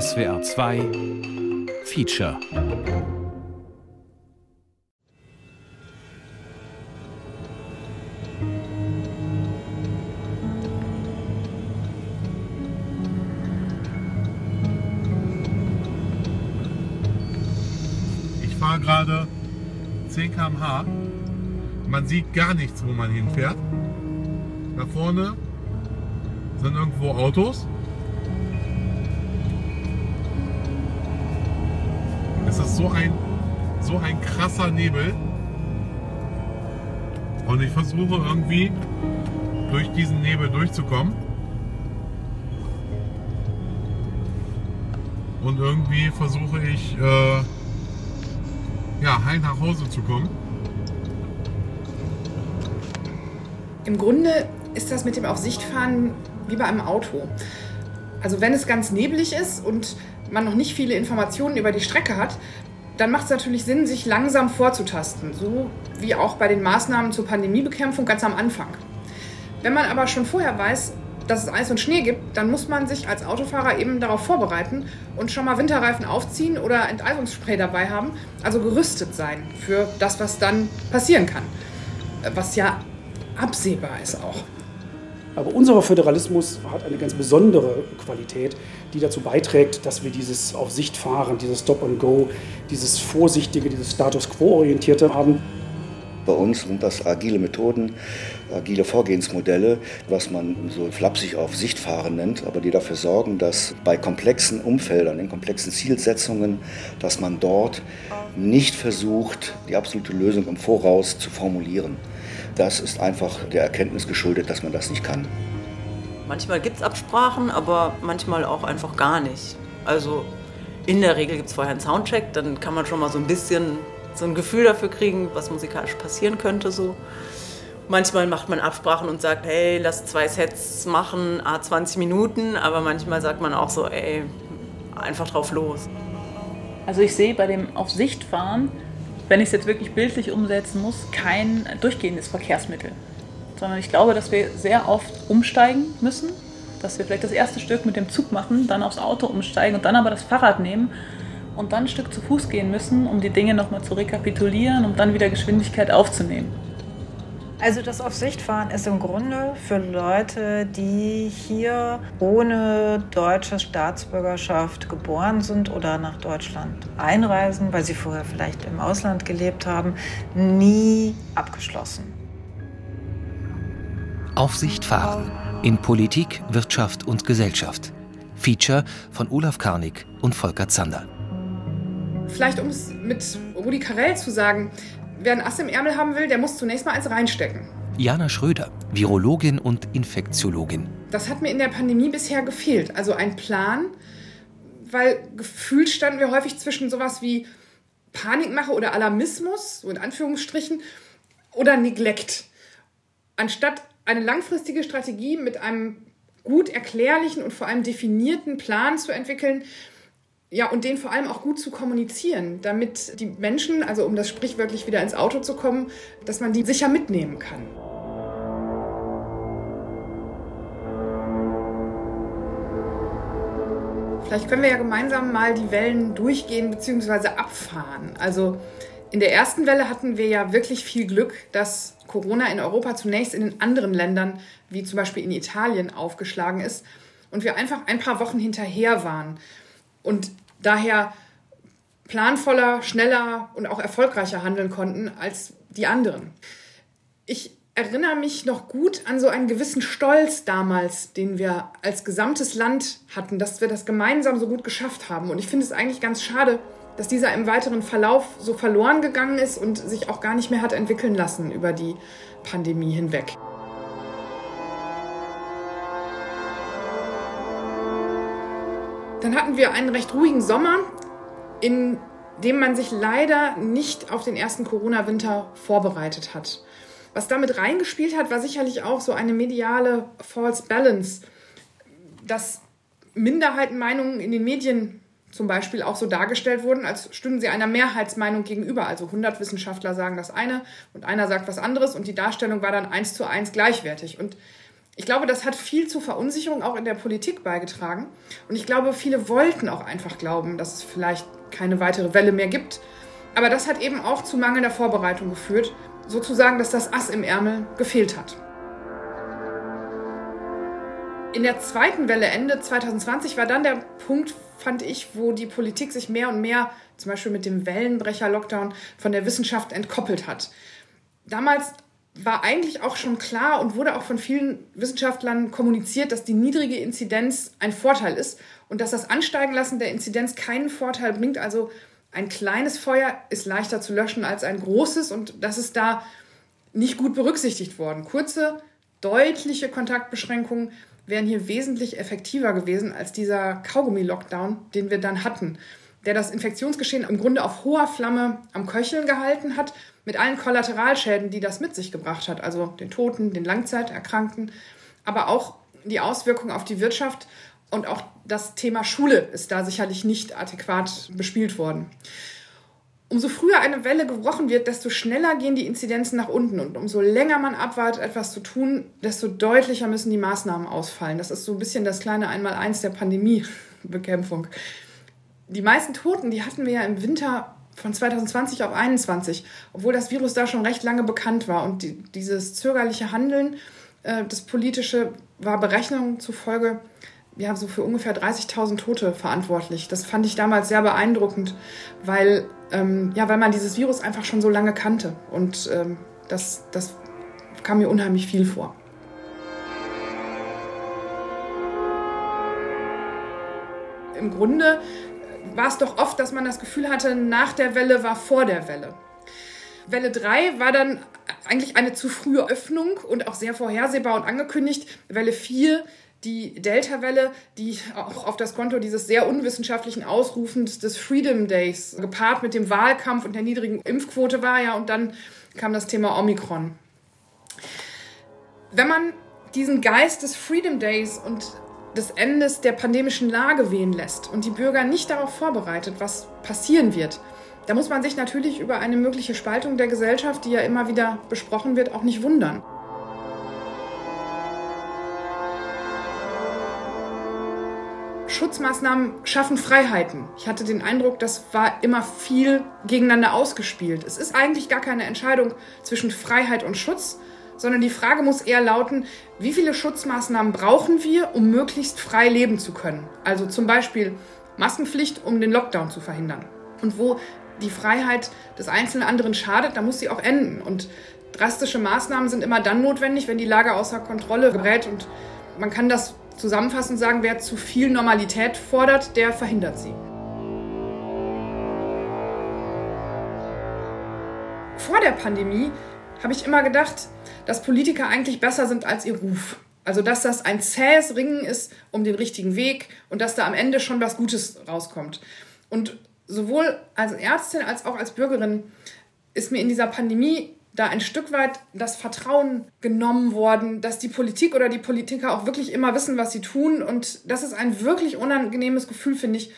SWR 2 Feature Ich fahre gerade 10 km/h. Man sieht gar nichts, wo man hinfährt. Da vorne sind irgendwo Autos. Ist so ein, so ein krasser Nebel. Und ich versuche irgendwie durch diesen Nebel durchzukommen. Und irgendwie versuche ich äh, ja, heil nach Hause zu kommen. Im Grunde ist das mit dem Aufsichtfahren wie bei einem Auto. Also wenn es ganz neblig ist und man noch nicht viele Informationen über die Strecke hat, dann macht es natürlich Sinn, sich langsam vorzutasten, so wie auch bei den Maßnahmen zur Pandemiebekämpfung ganz am Anfang. Wenn man aber schon vorher weiß, dass es Eis und Schnee gibt, dann muss man sich als Autofahrer eben darauf vorbereiten und schon mal Winterreifen aufziehen oder Enteisungsspray dabei haben, also gerüstet sein für das, was dann passieren kann. Was ja absehbar ist auch. Aber unser Föderalismus hat eine ganz besondere Qualität, die dazu beiträgt, dass wir dieses auf Sicht fahren, dieses Stop and Go, dieses Vorsichtige, dieses Status Quo-orientierte haben. Bei uns sind das agile Methoden, agile Vorgehensmodelle, was man so flapsig auf Sichtfahren nennt, aber die dafür sorgen, dass bei komplexen Umfeldern, in komplexen Zielsetzungen, dass man dort nicht versucht, die absolute Lösung im Voraus zu formulieren. Das ist einfach der Erkenntnis geschuldet, dass man das nicht kann. Manchmal gibt es Absprachen, aber manchmal auch einfach gar nicht. Also in der Regel gibt es vorher einen Soundcheck, dann kann man schon mal so ein bisschen so ein Gefühl dafür kriegen, was musikalisch passieren könnte so. Manchmal macht man Absprachen und sagt, hey, lass zwei Sets machen, a 20 Minuten, aber manchmal sagt man auch so, ey, einfach drauf los. Also ich sehe bei dem auf Sicht fahren, wenn ich es jetzt wirklich bildlich umsetzen muss, kein durchgehendes Verkehrsmittel. Sondern ich glaube, dass wir sehr oft umsteigen müssen, dass wir vielleicht das erste Stück mit dem Zug machen, dann aufs Auto umsteigen und dann aber das Fahrrad nehmen und dann ein Stück zu Fuß gehen müssen, um die Dinge nochmal zu rekapitulieren, um dann wieder Geschwindigkeit aufzunehmen. Also das auf Sicht fahren ist im Grunde für Leute, die hier ohne deutsche Staatsbürgerschaft geboren sind oder nach Deutschland einreisen, weil sie vorher vielleicht im Ausland gelebt haben, nie abgeschlossen. Aufsicht fahren in Politik, Wirtschaft und Gesellschaft. Feature von Olaf Karnig und Volker Zander. Vielleicht um es mit Rudi Carell zu sagen, wer ein Ass im Ärmel haben will, der muss zunächst mal eins reinstecken. Jana Schröder, Virologin und Infektiologin. Das hat mir in der Pandemie bisher gefehlt. Also ein Plan, weil gefühlt standen wir häufig zwischen sowas wie Panikmache oder Alarmismus, so in Anführungsstrichen, oder Neglect. Anstatt eine langfristige Strategie mit einem gut erklärlichen und vor allem definierten Plan zu entwickeln, ja, und den vor allem auch gut zu kommunizieren, damit die Menschen, also um das sprichwörtlich wieder ins Auto zu kommen, dass man die sicher mitnehmen kann. Vielleicht können wir ja gemeinsam mal die Wellen durchgehen bzw. abfahren. Also in der ersten Welle hatten wir ja wirklich viel Glück, dass Corona in Europa zunächst in den anderen Ländern, wie zum Beispiel in Italien, aufgeschlagen ist und wir einfach ein paar Wochen hinterher waren und daher planvoller, schneller und auch erfolgreicher handeln konnten als die anderen. Ich erinnere mich noch gut an so einen gewissen Stolz damals, den wir als gesamtes Land hatten, dass wir das gemeinsam so gut geschafft haben. Und ich finde es eigentlich ganz schade, dass dieser im weiteren Verlauf so verloren gegangen ist und sich auch gar nicht mehr hat entwickeln lassen über die Pandemie hinweg. Dann hatten wir einen recht ruhigen Sommer, in dem man sich leider nicht auf den ersten Corona-Winter vorbereitet hat. Was damit reingespielt hat, war sicherlich auch so eine mediale False Balance, dass Minderheitenmeinungen in den Medien zum Beispiel auch so dargestellt wurden, als stünden sie einer Mehrheitsmeinung gegenüber. Also 100 Wissenschaftler sagen das eine und einer sagt was anderes und die Darstellung war dann eins zu eins gleichwertig. Und Ich glaube, das hat viel zur Verunsicherung auch in der Politik beigetragen. Und ich glaube, viele wollten auch einfach glauben, dass es vielleicht keine weitere Welle mehr gibt. Aber das hat eben auch zu mangelnder Vorbereitung geführt, sozusagen, dass das Ass im Ärmel gefehlt hat. In der zweiten Welle Ende 2020 war dann der Punkt, fand ich, wo die Politik sich mehr und mehr, zum Beispiel mit dem Wellenbrecher-Lockdown, von der Wissenschaft entkoppelt hat. Damals war eigentlich auch schon klar und wurde auch von vielen Wissenschaftlern kommuniziert, dass die niedrige Inzidenz ein Vorteil ist und dass das Ansteigenlassen der Inzidenz keinen Vorteil bringt. Also ein kleines Feuer ist leichter zu löschen als ein großes und das ist da nicht gut berücksichtigt worden. Kurze, deutliche Kontaktbeschränkungen wären hier wesentlich effektiver gewesen als dieser Kaugummi-Lockdown, den wir dann hatten, der das Infektionsgeschehen im Grunde auf hoher Flamme am Köcheln gehalten hat mit allen Kollateralschäden, die das mit sich gebracht hat, also den Toten, den Langzeiterkrankten, aber auch die Auswirkungen auf die Wirtschaft und auch das Thema Schule ist da sicherlich nicht adäquat bespielt worden. Umso früher eine Welle gebrochen wird, desto schneller gehen die Inzidenzen nach unten. Und umso länger man abwartet, etwas zu tun, desto deutlicher müssen die Maßnahmen ausfallen. Das ist so ein bisschen das kleine Einmaleins der Pandemiebekämpfung. Die meisten Toten, die hatten wir ja im Winter von 2020 auf 2021, obwohl das Virus da schon recht lange bekannt war. Und die, dieses zögerliche Handeln, äh, das politische, war Berechnungen zufolge ja, so für ungefähr 30.000 Tote verantwortlich. Das fand ich damals sehr beeindruckend, weil, ähm, ja, weil man dieses Virus einfach schon so lange kannte. Und ähm, das, das kam mir unheimlich viel vor. Im Grunde war es doch oft, dass man das Gefühl hatte, nach der Welle war vor der Welle. Welle 3 war dann eigentlich eine zu frühe Öffnung und auch sehr vorhersehbar und angekündigt. Welle 4 die Delta-Welle, die auch auf das Konto dieses sehr unwissenschaftlichen Ausrufens des Freedom Days gepaart mit dem Wahlkampf und der niedrigen Impfquote war ja und dann kam das Thema Omikron. Wenn man diesen Geist des Freedom Days und des Endes der pandemischen Lage wehen lässt und die Bürger nicht darauf vorbereitet, was passieren wird, da muss man sich natürlich über eine mögliche Spaltung der Gesellschaft, die ja immer wieder besprochen wird, auch nicht wundern. Schutzmaßnahmen schaffen Freiheiten. Ich hatte den Eindruck, das war immer viel gegeneinander ausgespielt. Es ist eigentlich gar keine Entscheidung zwischen Freiheit und Schutz, sondern die Frage muss eher lauten, wie viele Schutzmaßnahmen brauchen wir, um möglichst frei leben zu können? Also zum Beispiel Maskenpflicht, um den Lockdown zu verhindern. Und wo die Freiheit des einzelnen anderen schadet, da muss sie auch enden. Und drastische Maßnahmen sind immer dann notwendig, wenn die Lage außer Kontrolle gerät. Und man kann das zusammenfassend sagen, wer zu viel Normalität fordert, der verhindert sie. Vor der Pandemie habe ich immer gedacht, dass Politiker eigentlich besser sind als ihr Ruf. Also dass das ein zähes Ringen ist um den richtigen Weg und dass da am Ende schon was Gutes rauskommt. Und sowohl als Ärztin als auch als Bürgerin ist mir in dieser Pandemie da ein Stück weit das Vertrauen genommen worden, dass die Politik oder die Politiker auch wirklich immer wissen, was sie tun. Und das ist ein wirklich unangenehmes Gefühl, finde ich.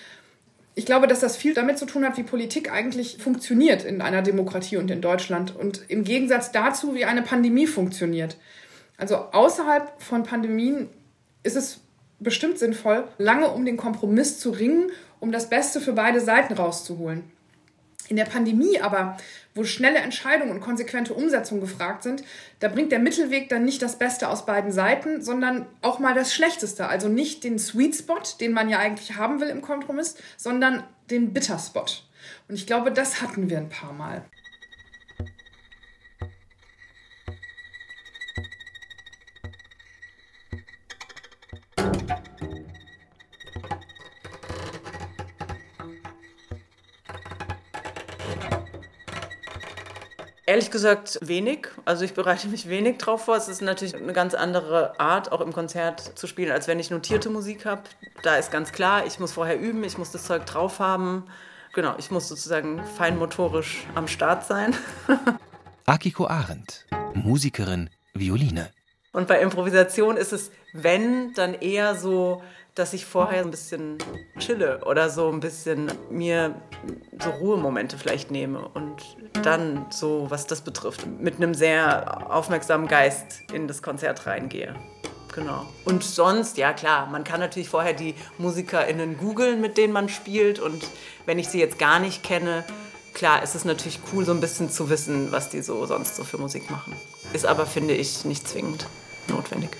Ich glaube, dass das viel damit zu tun hat, wie Politik eigentlich funktioniert in einer Demokratie und in Deutschland. Und im Gegensatz dazu, wie eine Pandemie funktioniert. Also außerhalb von Pandemien ist es bestimmt sinnvoll, lange um den Kompromiss zu ringen, um das Beste für beide Seiten rauszuholen. In der Pandemie aber, wo schnelle Entscheidungen und konsequente Umsetzung gefragt sind, da bringt der Mittelweg dann nicht das Beste aus beiden Seiten, sondern auch mal das Schlechteste. Also nicht den Sweet Spot, den man ja eigentlich haben will im Kompromiss, sondern den Bitter Spot. Und ich glaube, das hatten wir ein paar Mal. Ehrlich gesagt wenig. Also ich bereite mich wenig drauf vor. Es ist natürlich eine ganz andere Art, auch im Konzert zu spielen, als wenn ich notierte Musik habe. Da ist ganz klar, ich muss vorher üben, ich muss das Zeug drauf haben. Genau, ich muss sozusagen feinmotorisch am Start sein. Akiko Arendt, Musikerin, Violine. Und bei Improvisation ist es, wenn, dann eher so dass ich vorher ein bisschen chille oder so ein bisschen mir so Ruhemomente vielleicht nehme und dann so, was das betrifft, mit einem sehr aufmerksamen Geist in das Konzert reingehe. Genau. Und sonst, ja klar, man kann natürlich vorher die MusikerInnen googeln, mit denen man spielt. Und wenn ich sie jetzt gar nicht kenne, klar, ist es natürlich cool, so ein bisschen zu wissen, was die so sonst so für Musik machen. Ist aber, finde ich, nicht zwingend notwendig.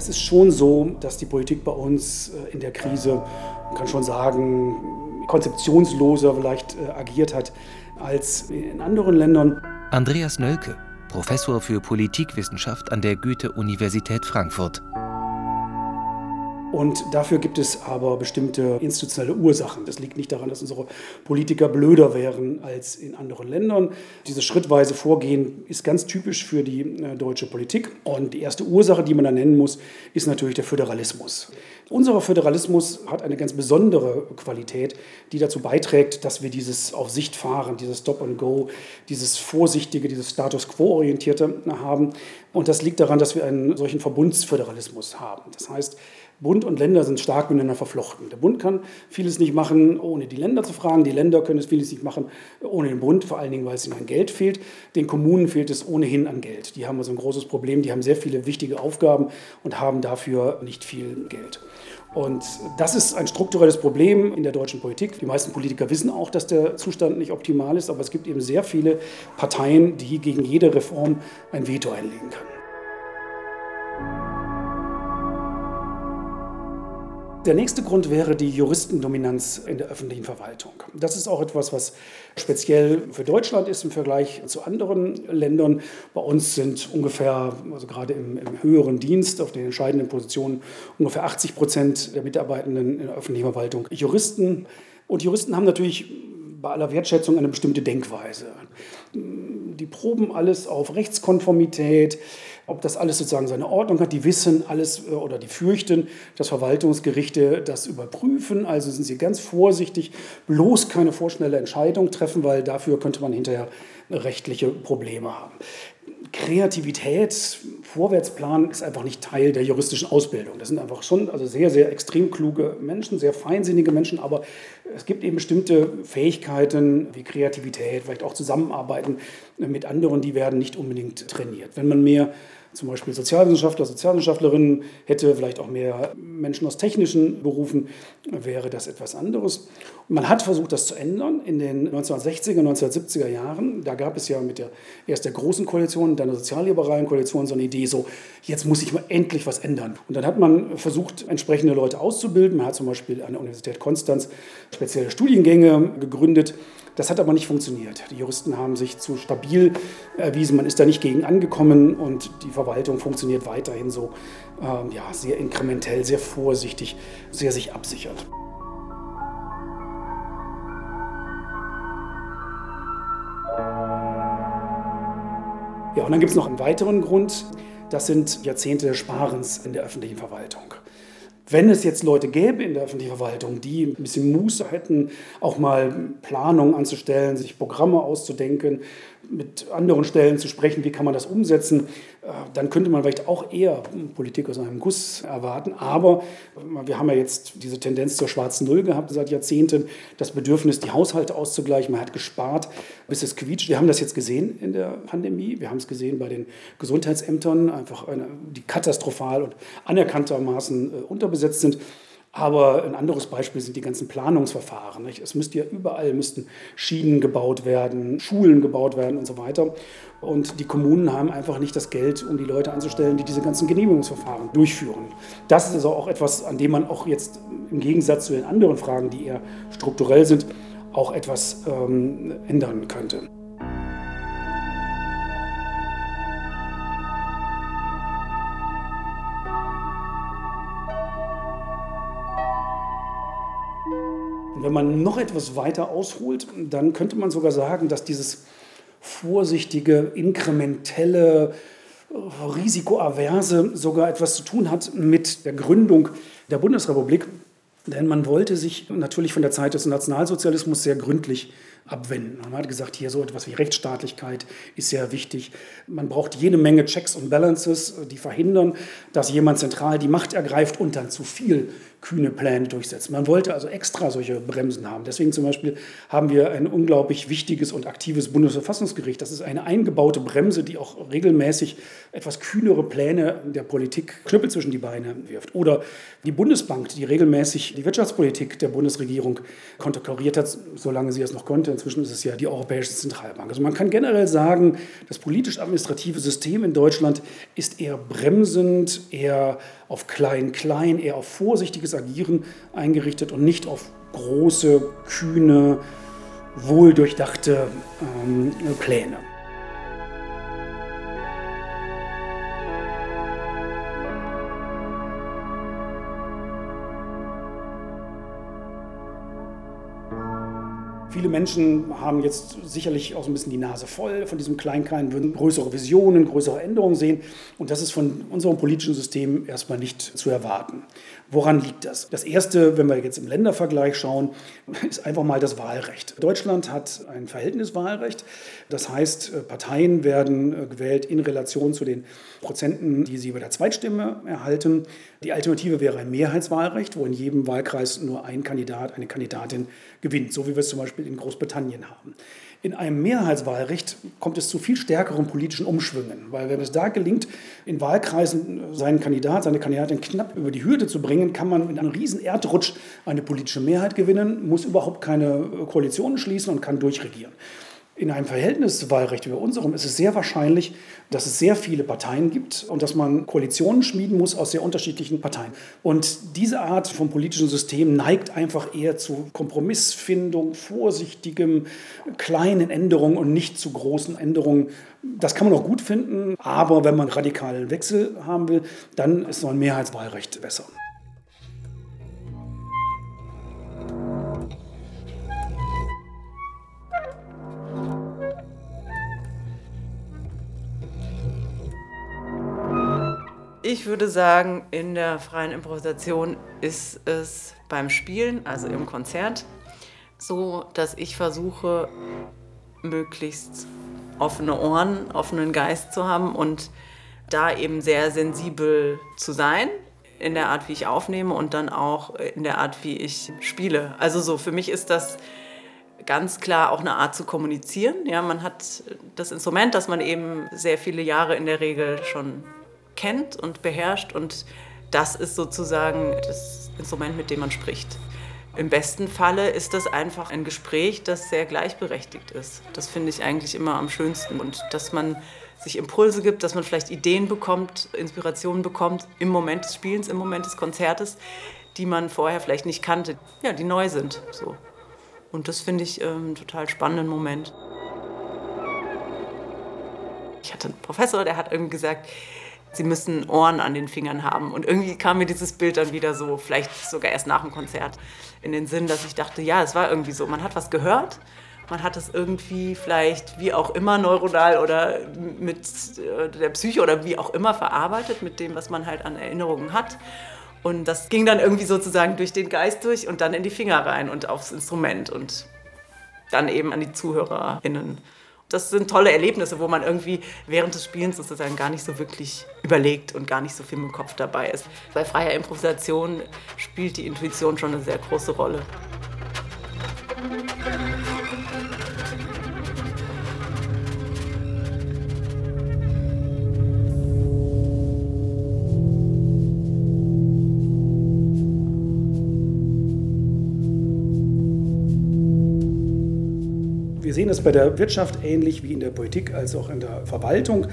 Es ist schon so, dass die Politik bei uns äh, in der Krise, man kann schon sagen, konzeptionsloser vielleicht äh, agiert hat als in anderen Ländern. Andreas Nölke, Professor für Politikwissenschaft an der Goethe-Universität Frankfurt. Und dafür gibt es aber bestimmte institutionelle Ursachen. Das liegt nicht daran, dass unsere Politiker blöder wären als in anderen Ländern. Dieses schrittweise Vorgehen ist ganz typisch für die äh, deutsche Politik. Und die erste Ursache, die man da nennen muss, ist natürlich der Föderalismus. Unser Föderalismus hat eine ganz besondere Qualität, die dazu beiträgt, dass wir dieses auf Sicht fahren, dieses Stop and Go, dieses vorsichtige, dieses Status quo-orientierte haben. Und das liegt daran, dass wir einen solchen Verbundsföderalismus haben. Das heißt, Bund und Länder sind stark miteinander verflochten. Der Bund kann vieles nicht machen, ohne die Länder zu fragen. Die Länder können es vieles nicht machen, ohne den Bund, vor allen Dingen, weil es ihnen an Geld fehlt. Den Kommunen fehlt es ohnehin an Geld. Die haben also ein großes Problem. Die haben sehr viele wichtige Aufgaben und haben dafür nicht viel Geld. Und das ist ein strukturelles Problem in der deutschen Politik. Die meisten Politiker wissen auch, dass der Zustand nicht optimal ist, aber es gibt eben sehr viele Parteien, die gegen jede Reform ein Veto einlegen können. Der nächste Grund wäre die Juristendominanz in der öffentlichen Verwaltung. Das ist auch etwas, was speziell für Deutschland ist im Vergleich zu anderen Ländern. Bei uns sind ungefähr, also gerade im, im höheren Dienst, auf den entscheidenden Positionen, ungefähr 80 Prozent der Mitarbeitenden in der öffentlichen Verwaltung Juristen. Und Juristen haben natürlich bei aller Wertschätzung eine bestimmte Denkweise. Die proben alles auf Rechtskonformität, ob das alles sozusagen seine Ordnung hat. Die wissen alles äh, oder die fürchten, dass Verwaltungsgerichte das überprüfen. Also sind sie ganz vorsichtig, bloß keine vorschnelle Entscheidung treffen, weil dafür könnte man hinterher rechtliche Probleme haben. Kreativität, Vorwärtsplan ist einfach nicht Teil der juristischen Ausbildung. Das sind einfach schon also sehr, sehr extrem kluge Menschen, sehr feinsinnige Menschen, aber es gibt eben bestimmte Fähigkeiten wie Kreativität, vielleicht auch Zusammenarbeiten mit anderen, die werden nicht unbedingt trainiert. Wenn man mehr zum Beispiel Sozialwissenschaftler, Sozialwissenschaftlerinnen, hätte vielleicht auch mehr Menschen aus technischen Berufen, wäre das etwas anderes. Und man hat versucht, das zu ändern in den 1960er, 1970er Jahren. Da gab es ja mit der erst der großen Koalition, dann der sozialliberalen Koalition so eine Idee, so jetzt muss sich mal endlich was ändern. Und dann hat man versucht, entsprechende Leute auszubilden. Man hat zum Beispiel an der Universität Konstanz spezielle Studiengänge gegründet das hat aber nicht funktioniert. Die Juristen haben sich zu stabil erwiesen, man ist da nicht gegen angekommen und die Verwaltung funktioniert weiterhin so ähm, ja, sehr inkrementell, sehr vorsichtig, sehr sich absichert. Ja, und dann gibt es noch einen weiteren Grund. Das sind Jahrzehnte des Sparens in der öffentlichen Verwaltung. Wenn es jetzt Leute gäbe in der öffentlichen Verwaltung, die ein bisschen Muße hätten, auch mal Planungen anzustellen, sich Programme auszudenken, mit anderen Stellen zu sprechen, wie kann man das umsetzen, äh, dann könnte man vielleicht auch eher Politik aus einem Guss erwarten. Aber wir haben ja jetzt diese Tendenz zur schwarzen Null gehabt seit Jahrzehnten, das Bedürfnis, die Haushalte auszugleichen. Man hat gespart, bis es quietscht. Wir haben das jetzt gesehen in der Pandemie. Wir haben es gesehen bei den Gesundheitsämtern, einfach eine, die katastrophal und anerkanntermaßen äh, unterbesetzt sind. Aber ein anderes Beispiel sind die ganzen Planungsverfahren. Nicht? Es müsste ja überall müssten Schienen gebaut werden, Schulen gebaut werden und so weiter. Und die Kommunen haben einfach nicht das Geld, um die Leute anzustellen, die diese ganzen Genehmigungsverfahren durchführen. Das ist also auch etwas, an dem man auch jetzt im Gegensatz zu den anderen Fragen, die eher strukturell sind, auch etwas ähm, ändern könnte. Wenn man noch etwas weiter ausholt, dann könnte man sogar sagen, dass dieses vorsichtige, inkrementelle, risikoaverse sogar etwas zu tun hat mit der Gründung der Bundesrepublik. Denn man wollte sich natürlich von der Zeit des Nationalsozialismus sehr gründlich abwenden. Man hat gesagt, hier so etwas wie Rechtsstaatlichkeit ist sehr wichtig. Man braucht jede Menge Checks und Balances, die verhindern, dass jemand zentral die Macht ergreift und dann zu viel kühne Pläne durchsetzen. Man wollte also extra solche Bremsen haben. Deswegen zum Beispiel haben wir ein unglaublich wichtiges und aktives Bundesverfassungsgericht. Das ist eine eingebaute Bremse, die auch regelmäßig etwas kühnere Pläne der Politik Knüppel zwischen die Beine wirft. Oder die Bundesbank, die regelmäßig die Wirtschaftspolitik der Bundesregierung konterkariert hat, solange sie es noch konnte. Inzwischen ist es ja die Europäische Zentralbank. Also man kann generell sagen, das politisch-administrative System in Deutschland ist eher bremsend, eher auf klein-klein, eher auf vorsichtiges Agieren eingerichtet und nicht auf große, kühne, wohldurchdachte ähm, Pläne. Viele Menschen haben jetzt sicherlich auch so ein bisschen die Nase voll von diesem Kleinklein, würden größere Visionen, größere Änderungen sehen. Und das ist von unserem politischen System erstmal nicht zu erwarten. Woran liegt das? Das Erste, wenn wir jetzt im Ländervergleich schauen, ist einfach mal das Wahlrecht. Deutschland hat ein Verhältniswahlrecht. Das heißt, äh, Parteien werden äh, gewählt in Relation zu den Prozenten, die sie bei der Zweitstimme erhalten. Die Alternative wäre ein Mehrheitswahlrecht, wo in jedem Wahlkreis nur ein Kandidat, eine Kandidatin gewinnt, so wie wir es zum Beispiel in Großbritannien haben. In einem Mehrheitswahlrecht kommt es zu viel stärkeren politischen Umschwüngen, weil wenn es da gelingt, in Wahlkreisen seinen Kandidat, seine Kandidatin knapp über die Hürde zu bringen, kann man mit einem riesen Erdrutsch eine politische Mehrheit gewinnen, muss überhaupt keine Koalitionen schließen und kann durchregieren. In einem Verhältniswahlrecht wie bei unserem ist es sehr wahrscheinlich, dass es sehr viele Parteien gibt und dass man Koalitionen schmieden muss aus sehr unterschiedlichen Parteien. Und diese Art von politischem System neigt einfach eher zu Kompromissfindung, vorsichtigem, kleinen Änderungen und nicht zu großen Änderungen. Das kann man auch gut finden, aber wenn man radikalen Wechsel haben will, dann ist so ein Mehrheitswahlrecht besser. Ich würde sagen, in der freien Improvisation ist es beim Spielen, also im Konzert, so, dass ich versuche, möglichst offene Ohren, offenen Geist zu haben und da eben sehr sensibel zu sein in der Art, wie ich aufnehme und dann auch in der Art, wie ich spiele. Also so, für mich ist das ganz klar auch eine Art zu kommunizieren. Ja, man hat das Instrument, das man eben sehr viele Jahre in der Regel schon kennt und beherrscht und das ist sozusagen das Instrument, mit dem man spricht. Im besten Falle ist das einfach ein Gespräch, das sehr gleichberechtigt ist. Das finde ich eigentlich immer am schönsten. Und dass man sich Impulse gibt, dass man vielleicht Ideen bekommt, Inspirationen bekommt im Moment des Spielens, im Moment des Konzertes, die man vorher vielleicht nicht kannte, ja, die neu sind. So. Und das finde ich ähm, einen total spannenden Moment. Ich hatte einen Professor, der hat irgendwie gesagt, sie müssen Ohren an den Fingern haben. Und irgendwie kam mir dieses Bild dann wieder so, vielleicht sogar erst nach dem Konzert, in den Sinn, dass ich dachte, ja, es war irgendwie so. Man hat was gehört, man hat es irgendwie vielleicht wie auch immer neuronal oder mit äh, der Psyche oder wie auch immer verarbeitet, mit dem, was man halt an Erinnerungen hat. Und das ging dann irgendwie sozusagen durch den Geist durch und dann in die Finger rein und aufs Instrument und dann eben an die ZuhörerInnen das sind tolle Erlebnisse, wo man irgendwie während des Spielens sozusagen gar nicht so wirklich überlegt und gar nicht so viel im Kopf dabei ist. Bei freier Improvisation spielt die Intuition schon eine sehr große Rolle. Es bei der Wirtschaft ähnlich wie in der Politik als auch in der Verwaltung.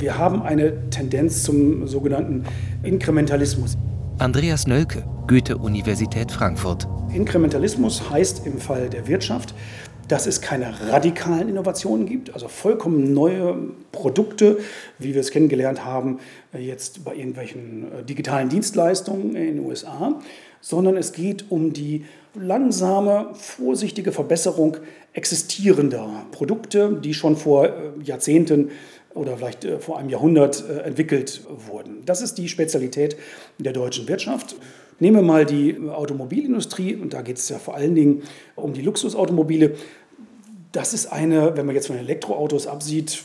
Wir haben eine Tendenz zum sogenannten Inkrementalismus. Andreas Nölke, Goethe-Universität Frankfurt. Inkrementalismus heißt im Fall der Wirtschaft, dass es keine radikalen Innovationen gibt, also vollkommen neue Produkte, wie wir es kennengelernt haben, jetzt bei irgendwelchen äh, digitalen Dienstleistungen in den USA, sondern es geht um die langsame, vorsichtige Verbesserung existierender Produkte, die schon vor äh, Jahrzehnten oder vielleicht äh, vor einem Jahrhundert äh, entwickelt wurden. Das ist die Spezialität der deutschen Wirtschaft. Nehmen wir mal die Automobilindustrie, und da geht es ja vor allen Dingen um die Luxusautomobile. Das ist eine, wenn man jetzt von Elektroautos absieht,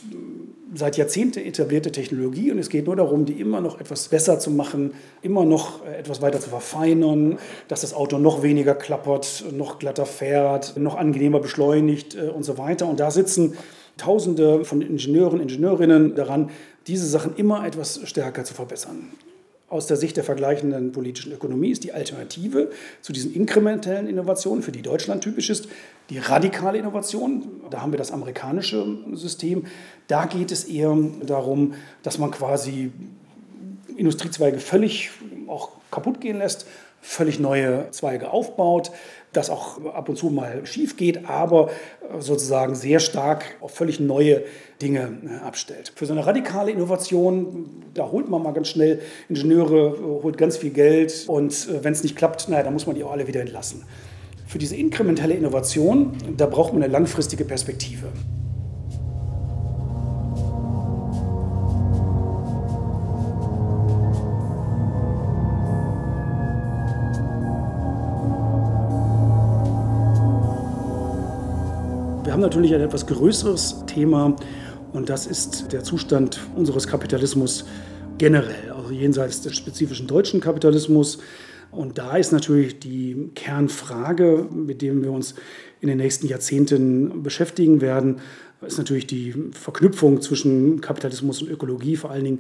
seit Jahrzehnten etablierte Technologie und es geht nur darum, die immer noch etwas besser zu machen, immer noch äh, etwas weiter zu verfeinern, dass das Auto noch weniger klappert, noch glatter fährt, noch angenehmer beschleunigt äh, und so weiter. Und da sitzen Tausende von Ingenieuren, Ingenieurinnen daran, diese Sachen immer etwas stärker zu verbessern aus der Sicht der vergleichenden politischen Ökonomie ist die Alternative zu diesen inkrementellen Innovationen, für die Deutschland typisch ist, die radikale Innovation. Da haben wir das amerikanische System. Da geht es eher darum, dass man quasi Industriezweige völlig auch kaputt gehen lässt, völlig neue Zweige aufbaut, das auch ab und zu mal schief geht, aber sozusagen sehr stark auf völlig neue Dinge äh, abstellt. Für so eine radikale Innovation, da holt man mal ganz schnell Ingenieure, holt ganz viel Geld und äh, wenn es nicht klappt, naja, dann muss man die auch alle wieder entlassen. Für diese inkrementelle Innovation, da braucht man eine langfristige Perspektive. Natürlich ein etwas größeres Thema und das ist der Zustand unseres Kapitalismus generell, also jenseits des spezifischen deutschen Kapitalismus. Und da ist natürlich die Kernfrage, mit der wir uns in den nächsten Jahrzehnten beschäftigen werden, ist natürlich die Verknüpfung zwischen Kapitalismus und Ökologie, vor allen Dingen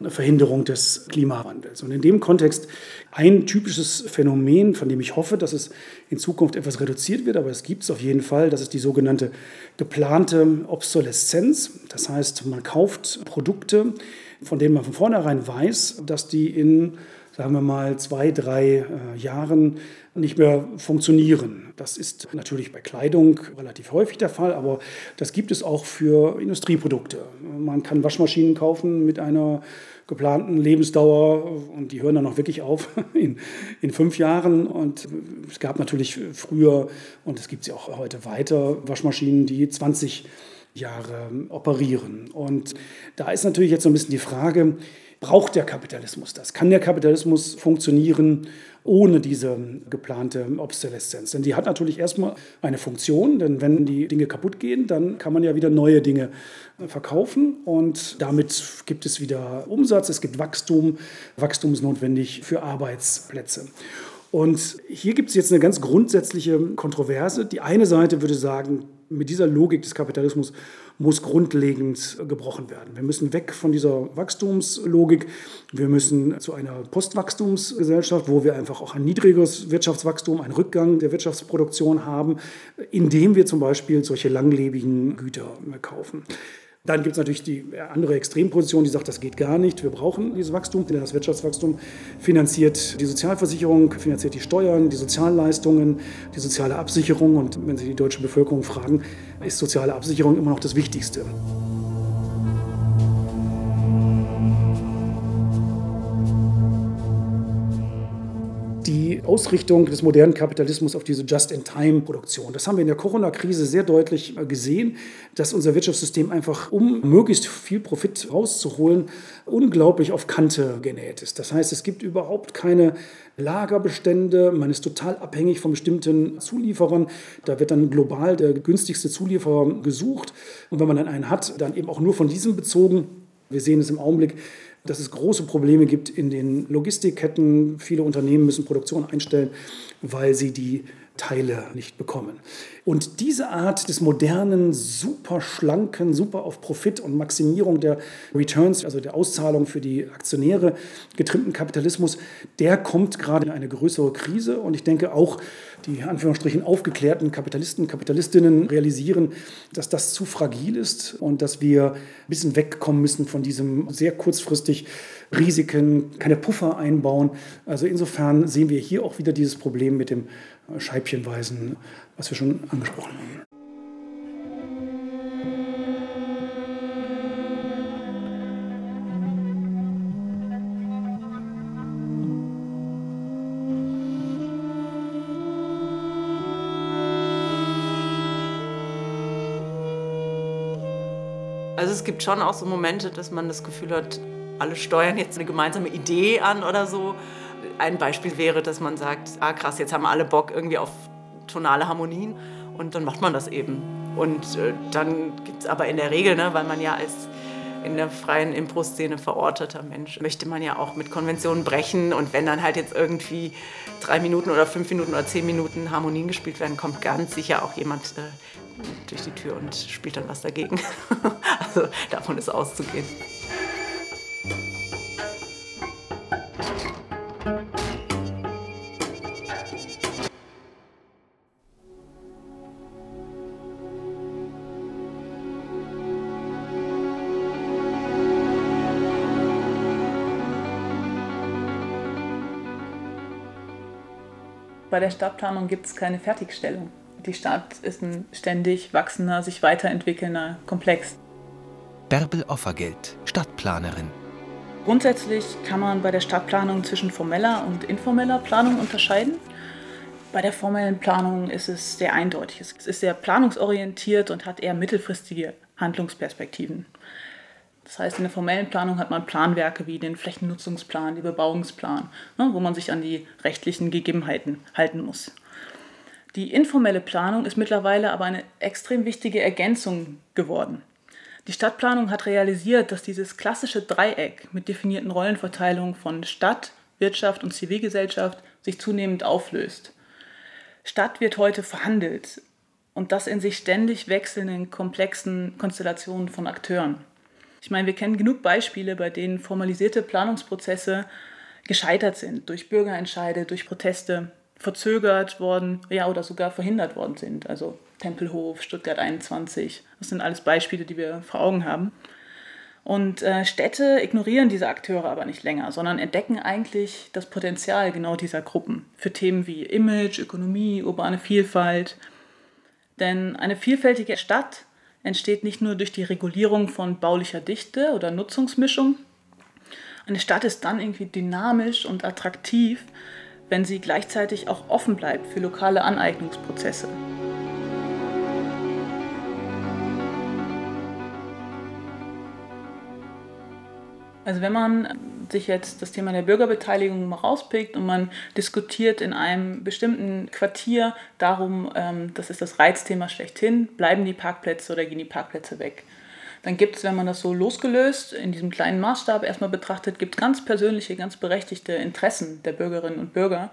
eine Verhinderung des Klimawandels. Und in dem Kontext ein typisches Phänomen, von dem ich hoffe, dass es in Zukunft etwas reduziert wird, aber es gibt es auf jeden Fall, das ist die sogenannte geplante Obsoleszenz. Das heißt, man kauft Produkte, von denen man von vornherein weiß, dass die in sagen wir mal, zwei, drei äh, Jahren nicht mehr funktionieren. Das ist natürlich bei Kleidung relativ häufig der Fall, aber das gibt es auch für Industrieprodukte. Man kann Waschmaschinen kaufen mit einer geplanten Lebensdauer und die hören dann auch wirklich auf in, in fünf Jahren. Und es gab natürlich früher und es gibt sie auch heute weiter Waschmaschinen, die 20 Jahre operieren. Und da ist natürlich jetzt so ein bisschen die Frage, braucht der Kapitalismus das? Kann der Kapitalismus funktionieren ohne diese geplante Obsoleszenz? Denn die hat natürlich erstmal eine Funktion, denn wenn die Dinge kaputt gehen, dann kann man ja wieder neue Dinge verkaufen und damit gibt es wieder Umsatz, es gibt Wachstum. Wachstum ist notwendig für Arbeitsplätze. Und hier gibt es jetzt eine ganz grundsätzliche Kontroverse. Die eine Seite würde sagen, mit dieser Logik des Kapitalismus muss grundlegend gebrochen werden. Wir müssen weg von dieser Wachstumslogik. Wir müssen zu einer Postwachstumsgesellschaft, wo wir einfach auch ein niedrigeres Wirtschaftswachstum, einen Rückgang der Wirtschaftsproduktion haben, indem wir zum Beispiel solche langlebigen Güter kaufen. Dann gibt es natürlich die andere Extremposition, die sagt, das geht gar nicht. Wir brauchen dieses Wachstum, denn das Wirtschaftswachstum finanziert die Sozialversicherung, finanziert die Steuern, die Sozialleistungen, die soziale Absicherung. Und wenn Sie die deutsche Bevölkerung fragen, ist soziale Absicherung immer noch das Wichtigste. Ausrichtung des modernen Kapitalismus auf diese Just-in-Time-Produktion. Das haben wir in der Corona-Krise sehr deutlich äh, gesehen, dass unser Wirtschaftssystem einfach, um möglichst viel Profit rauszuholen, unglaublich auf Kante genäht ist. Das heißt, es gibt überhaupt keine Lagerbestände, man ist total abhängig von bestimmten Zulieferern. Da wird dann global der günstigste Zulieferer gesucht. Und wenn man dann einen hat, dann eben auch nur von diesem bezogen. Wir sehen es im Augenblick dass es große Probleme gibt in den Logistikketten. Viele Unternehmen müssen Produktion einstellen, weil sie die Teile nicht bekommen. Und diese Art des modernen, super schlanken, super auf Profit und Maximierung der Returns, also der Auszahlung für die Aktionäre getrimmten Kapitalismus, der kommt gerade in eine größere Krise. Und ich denke auch, die Anführungsstrichen aufgeklärten Kapitalisten, Kapitalistinnen realisieren, dass das zu fragil ist und dass wir ein bisschen wegkommen müssen von diesem sehr kurzfristig Risiken, keine Puffer einbauen. Also insofern sehen wir hier auch wieder dieses Problem mit dem Scheibchenweisen, was wir schon angesprochen haben. Also es gibt schon auch so Momente, dass man das Gefühl hat, alle steuern jetzt eine gemeinsame Idee an oder so ein Beispiel wäre, dass man sagt, ah krass, jetzt haben alle Bock irgendwie auf tonale Harmonien und dann macht man das eben. Und äh, dann gibt es aber in der Regel, ne, weil man ja als in der freien Impro-Szene verorteter Mensch, möchte man ja auch mit Konventionen brechen. Und wenn dann halt jetzt irgendwie drei Minuten oder fünf Minuten oder zehn Minuten Harmonien gespielt werden, kommt ganz sicher auch jemand äh, durch die Tür und spielt dann was dagegen. also davon ist auszugehen. Bei der Stadtplanung gibt es keine Fertigstellung. Die Stadt ist ein ständig wachsender, sich weiterentwickelnder Komplex. Bärbel Offergeld, Stadtplanerin. Grundsätzlich kann man bei der Stadtplanung zwischen formeller und informeller Planung unterscheiden. Bei der formellen Planung ist es sehr eindeutig. Es ist sehr planungsorientiert und hat eher mittelfristige Handlungsperspektiven. Das heißt, in der formellen Planung hat man Planwerke wie den Flächennutzungsplan, den Bebauungsplan, ne, wo man sich an die rechtlichen Gegebenheiten halten muss. Die informelle Planung ist mittlerweile aber eine extrem wichtige Ergänzung geworden. Die Stadtplanung hat realisiert, dass dieses klassische Dreieck mit definierten Rollenverteilungen von Stadt, Wirtschaft und Zivilgesellschaft sich zunehmend auflöst. Stadt wird heute verhandelt und das in sich ständig wechselnden, komplexen Konstellationen von Akteuren. Ich meine, wir kennen genug Beispiele, bei denen formalisierte Planungsprozesse gescheitert sind durch Bürgerentscheide, durch Proteste, verzögert worden, ja, oder sogar verhindert worden sind. Also Tempelhof, Stuttgart 21, das sind alles Beispiele, die wir vor Augen haben. Und äh, Städte ignorieren diese Akteure aber nicht länger, sondern entdecken eigentlich das Potenzial genau dieser Gruppen für Themen wie Image, Ökonomie, urbane Vielfalt. Denn eine vielfältige Stadt entsteht nicht nur durch die Regulierung von baulicher Dichte oder Nutzungsmischung. Eine Stadt ist dann irgendwie dynamisch und attraktiv, wenn sie gleichzeitig auch offen bleibt für lokale Aneignungsprozesse. Also wenn man sich jetzt das Thema der Bürgerbeteiligung mal rauspickt und man diskutiert in einem bestimmten Quartier darum, ähm, das ist das Reizthema schlechthin, bleiben die Parkplätze oder gehen die Parkplätze weg? Dann gibt es, wenn man das so losgelöst in diesem kleinen Maßstab erstmal betrachtet, gibt ganz persönliche, ganz berechtigte Interessen der Bürgerinnen und Bürger,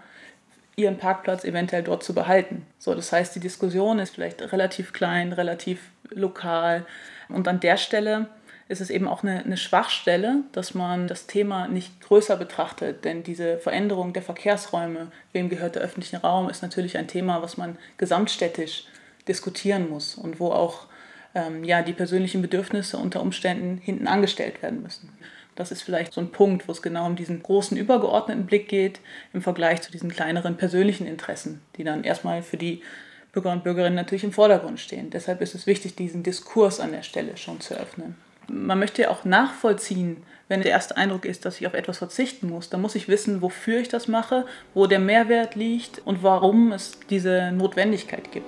ihren Parkplatz eventuell dort zu behalten. So, das heißt, die Diskussion ist vielleicht relativ klein, relativ lokal und an der Stelle ist es eben auch eine, eine Schwachstelle, dass man das Thema nicht größer betrachtet. Denn diese Veränderung der Verkehrsräume, wem gehört der öffentliche Raum, ist natürlich ein Thema, was man gesamtstädtisch diskutieren muss und wo auch ähm, ja, die persönlichen Bedürfnisse unter Umständen hinten angestellt werden müssen. Das ist vielleicht so ein Punkt, wo es genau um diesen großen übergeordneten Blick geht im Vergleich zu diesen kleineren persönlichen Interessen, die dann erstmal für die Bürger und Bürgerinnen natürlich im Vordergrund stehen. Deshalb ist es wichtig, diesen Diskurs an der Stelle schon zu öffnen man möchte ja auch nachvollziehen, wenn der erste Eindruck ist, dass ich auf etwas verzichten muss, dann muss ich wissen, wofür ich das mache, wo der Mehrwert liegt und warum es diese Notwendigkeit gibt.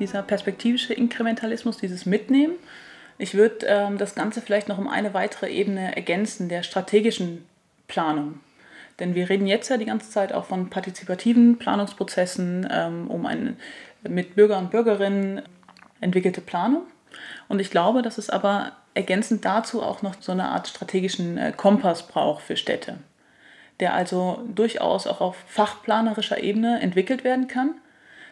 Dieser perspektivische Inkrementalismus, dieses Mitnehmen, ich würde ähm, das Ganze vielleicht noch um eine weitere Ebene ergänzen, der strategischen Planung. Denn wir reden jetzt ja die ganze Zeit auch von partizipativen Planungsprozessen, ähm, um eine mit Bürger und Bürgerinnen entwickelte Planung. Und ich glaube, dass es aber ergänzend dazu auch noch so eine Art strategischen äh, Kompass braucht für Städte, der also durchaus auch auf fachplanerischer Ebene entwickelt werden kann,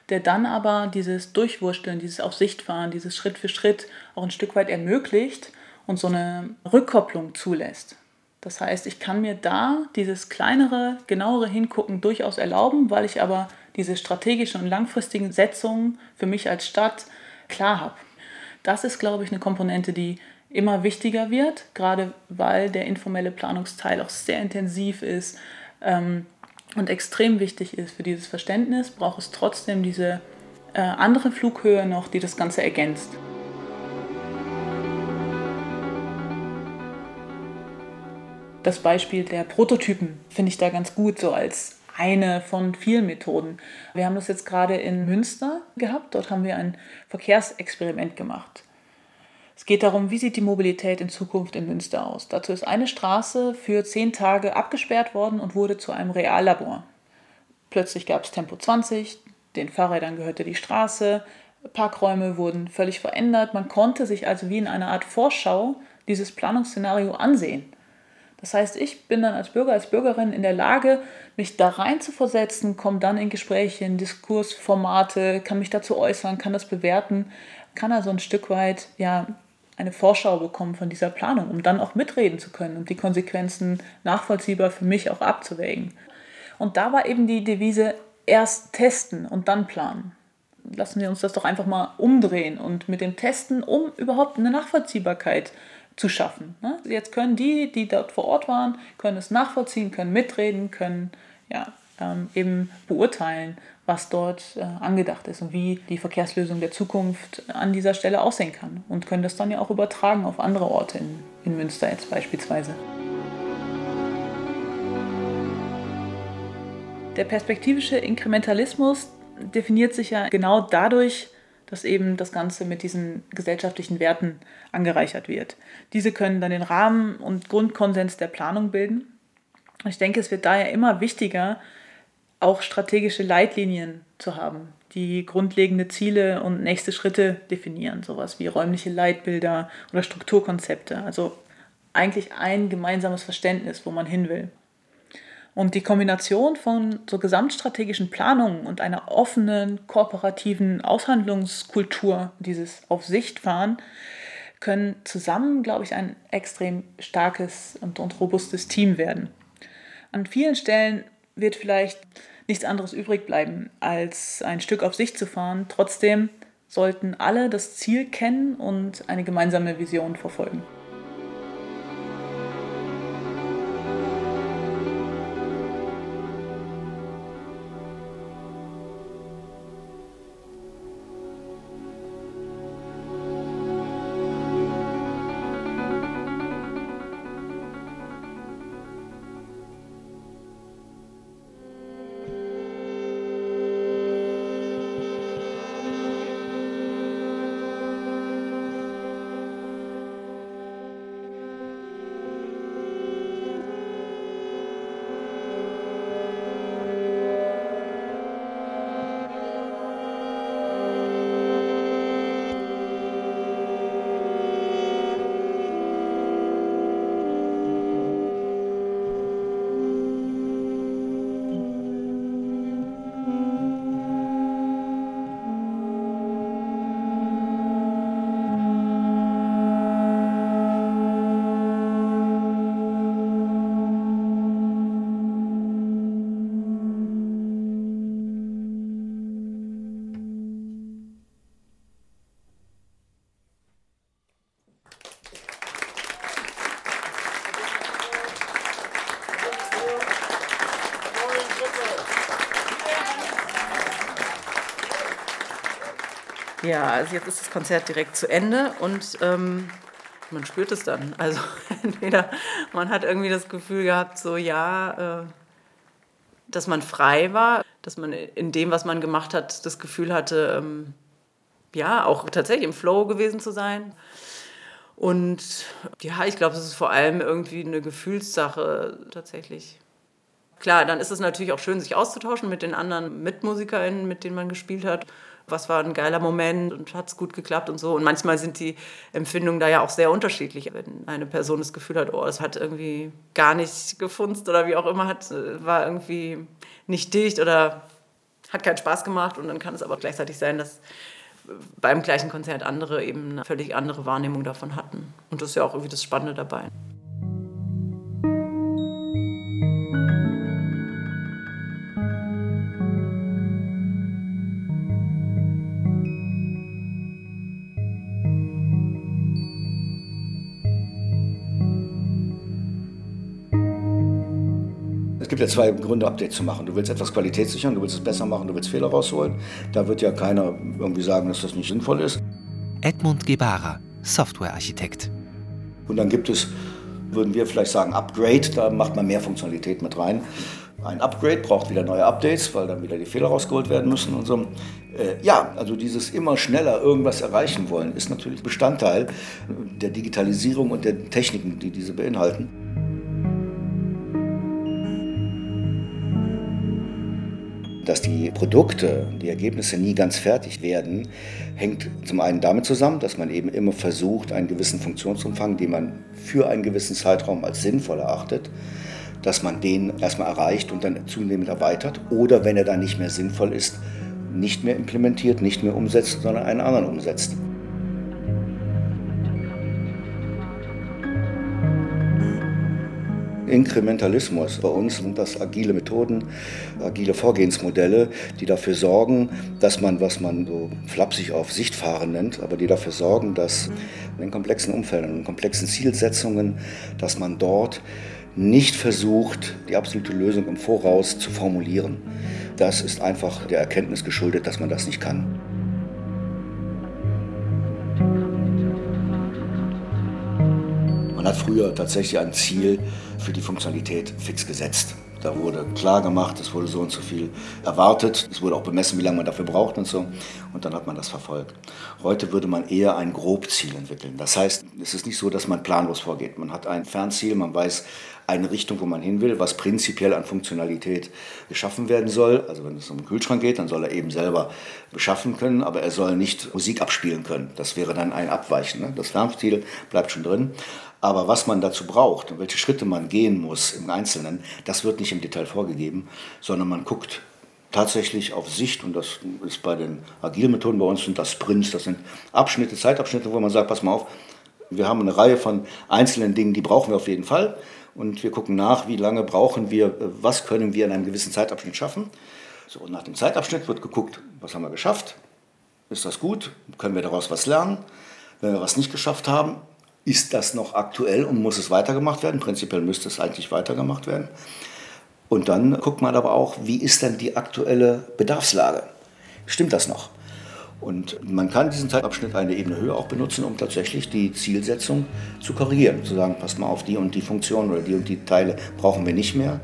der dann aber dieses Durchwursteln, dieses Aufsichtfahren, dieses Schritt für Schritt auch ein Stück weit ermöglicht und so eine Rückkopplung zulässt. Das heißt, ich kann mir da dieses kleinere, genauere Hingucken durchaus erlauben, weil ich aber diese strategischen und langfristigen Setzungen für mich als Stadt klar habe. Das ist, glaube ich, eine Komponente, die immer wichtiger wird, gerade weil der informelle Planungsteil auch sehr intensiv ist ähm, und extrem wichtig ist für dieses Verständnis, braucht es trotzdem diese äh, andere Flughöhe noch, die das Ganze ergänzt. Das Beispiel der Prototypen finde ich da ganz gut, so als eine von vielen Methoden. Wir haben das jetzt gerade in Münster gehabt. Dort haben wir ein Verkehrsexperiment gemacht. Es geht darum, wie sieht die Mobilität in Zukunft in Münster aus. Dazu ist eine Straße für zehn Tage abgesperrt worden und wurde zu einem Reallabor. Plötzlich gab es Tempo 20, den Fahrrädern gehörte die Straße, Parkräume wurden völlig verändert. Man konnte sich also wie in einer Art Vorschau dieses Planungsszenario ansehen. Das heißt, ich bin dann als Bürger, als Bürgerin in der Lage, mich da rein zu versetzen, komme dann in Gespräche, in Diskursformate, kann mich dazu äußern, kann das bewerten, kann also ein Stück weit ja, eine Vorschau bekommen von dieser Planung, um dann auch mitreden zu können und die Konsequenzen nachvollziehbar für mich auch abzuwägen. Und da war eben die Devise, erst testen und dann planen. Lassen wir uns das doch einfach mal umdrehen und mit dem Testen, um überhaupt eine Nachvollziehbarkeit zu schaffen. Ne? Jetzt können die, die dort vor Ort waren, können es nachvollziehen, können mitreden, können ja, ähm, eben beurteilen, was dort äh, angedacht ist und wie die Verkehrslösung der Zukunft an dieser Stelle aussehen kann. Und können das dann ja auch übertragen auf andere Orte in, in Münster jetzt beispielsweise. Der perspektivische Inkrementalismus definiert sich ja genau dadurch, dass eben das Ganze mit diesen gesellschaftlichen Werten angereichert wird. Diese können dann den Rahmen und Grundkonsens der Planung bilden. Ich denke, es wird daher immer wichtiger, auch strategische Leitlinien zu haben, die grundlegende Ziele und nächste Schritte definieren, sowas wie räumliche Leitbilder oder Strukturkonzepte. Also eigentlich ein gemeinsames Verständnis, wo man hin will. Und die Kombination von so gesamtstrategischen Planungen und einer offenen, kooperativen Aushandlungskultur, dieses Auf Sicht fahren, können zusammen, glaube ich, ein extrem starkes und, und robustes Team werden. An vielen Stellen wird vielleicht nichts anderes übrig bleiben, als ein Stück auf Sicht zu fahren. Trotzdem sollten alle das Ziel kennen und eine gemeinsame Vision verfolgen. Ja, also jetzt ist das Konzert direkt zu Ende und ähm, man spürt es dann. Also entweder man hat irgendwie das Gefühl gehabt, so ja, äh, dass man frei war, dass man in dem, was man gemacht hat, das Gefühl hatte, ähm, ja, auch tatsächlich im Flow gewesen zu sein. Und ja, ich glaube, es ist vor allem irgendwie eine Gefühlssache tatsächlich. Klar, dann ist es natürlich auch schön, sich auszutauschen mit den anderen MitmusikerInnen, mit denen man gespielt hat was war ein geiler Moment und hat es gut geklappt und so. Und manchmal sind die Empfindungen da ja auch sehr unterschiedlich. Wenn eine Person das Gefühl hat, oh, es hat irgendwie gar nicht gefunzt oder wie auch immer, hat, war irgendwie nicht dicht oder hat keinen Spaß gemacht. Und dann kann es aber gleichzeitig sein, dass beim gleichen Konzert andere eben eine völlig andere Wahrnehmung davon hatten. Und das ist ja auch irgendwie das Spannende dabei. Gibt ja zwei Gründe, Update zu machen. Du willst etwas qualitätssichern, du willst es besser machen, du willst Fehler rausholen. Da wird ja keiner irgendwie sagen, dass das nicht sinnvoll ist. Edmund Gebara, Softwarearchitekt. Und dann gibt es, würden wir vielleicht sagen, Upgrade, da macht man mehr Funktionalität mit rein. Ein Upgrade braucht wieder neue Updates, weil dann wieder die Fehler rausgeholt werden müssen und so. Äh, ja, also dieses immer schneller irgendwas erreichen wollen, ist natürlich Bestandteil der Digitalisierung und der Techniken, die diese beinhalten. Dass die Produkte, die Ergebnisse nie ganz fertig werden, hängt zum einen damit zusammen, dass man eben immer versucht, einen gewissen Funktionsumfang, den man für einen gewissen Zeitraum als sinnvoll erachtet, dass man den erstmal erreicht und dann zunehmend erweitert. Oder wenn er dann nicht mehr sinnvoll ist, nicht mehr implementiert, nicht mehr umsetzt, sondern einen anderen umsetzt. Inkrementalismus. Bei uns sind das agile Methoden, agile Vorgehensmodelle, die dafür sorgen, dass man, was man so flapsig auf Sichtfahren nennt, aber die dafür sorgen, dass in komplexen Umfeldern, in komplexen Zielsetzungen, dass man dort nicht versucht, die absolute Lösung im Voraus zu formulieren. Das ist einfach der Erkenntnis geschuldet, dass man das nicht kann. Hat früher tatsächlich ein Ziel für die Funktionalität fix gesetzt. Da wurde klar gemacht, es wurde so und so viel erwartet. Es wurde auch bemessen, wie lange man dafür braucht und so. Und dann hat man das verfolgt. Heute würde man eher ein Grobziel entwickeln. Das heißt, es ist nicht so, dass man planlos vorgeht. Man hat ein Fernziel, man weiß eine Richtung, wo man hin will, was prinzipiell an Funktionalität geschaffen werden soll. Also wenn es um den Kühlschrank geht, dann soll er eben selber beschaffen können, aber er soll nicht Musik abspielen können. Das wäre dann ein Abweichen. Ne? Das Fernziel bleibt schon drin. Aber was man dazu braucht und welche Schritte man gehen muss im Einzelnen, das wird nicht im Detail vorgegeben, sondern man guckt tatsächlich auf Sicht und das ist bei den agilen Methoden bei uns sind das Sprints, das sind Abschnitte, Zeitabschnitte, wo man sagt, pass mal auf, wir haben eine Reihe von einzelnen Dingen, die brauchen wir auf jeden Fall und wir gucken nach, wie lange brauchen wir, was können wir in einem gewissen Zeitabschnitt schaffen. So, und nach dem Zeitabschnitt wird geguckt, was haben wir geschafft, ist das gut, können wir daraus was lernen. Wenn wir was nicht geschafft haben, ist das noch aktuell und muss es weitergemacht werden? Prinzipiell müsste es eigentlich weitergemacht werden. Und dann guckt man aber auch, wie ist denn die aktuelle Bedarfslage? Stimmt das noch? Und man kann diesen Zeitabschnitt eine Ebene höher auch benutzen, um tatsächlich die Zielsetzung zu korrigieren. Zu sagen, passt mal auf, die und die Funktion oder die und die Teile brauchen wir nicht mehr.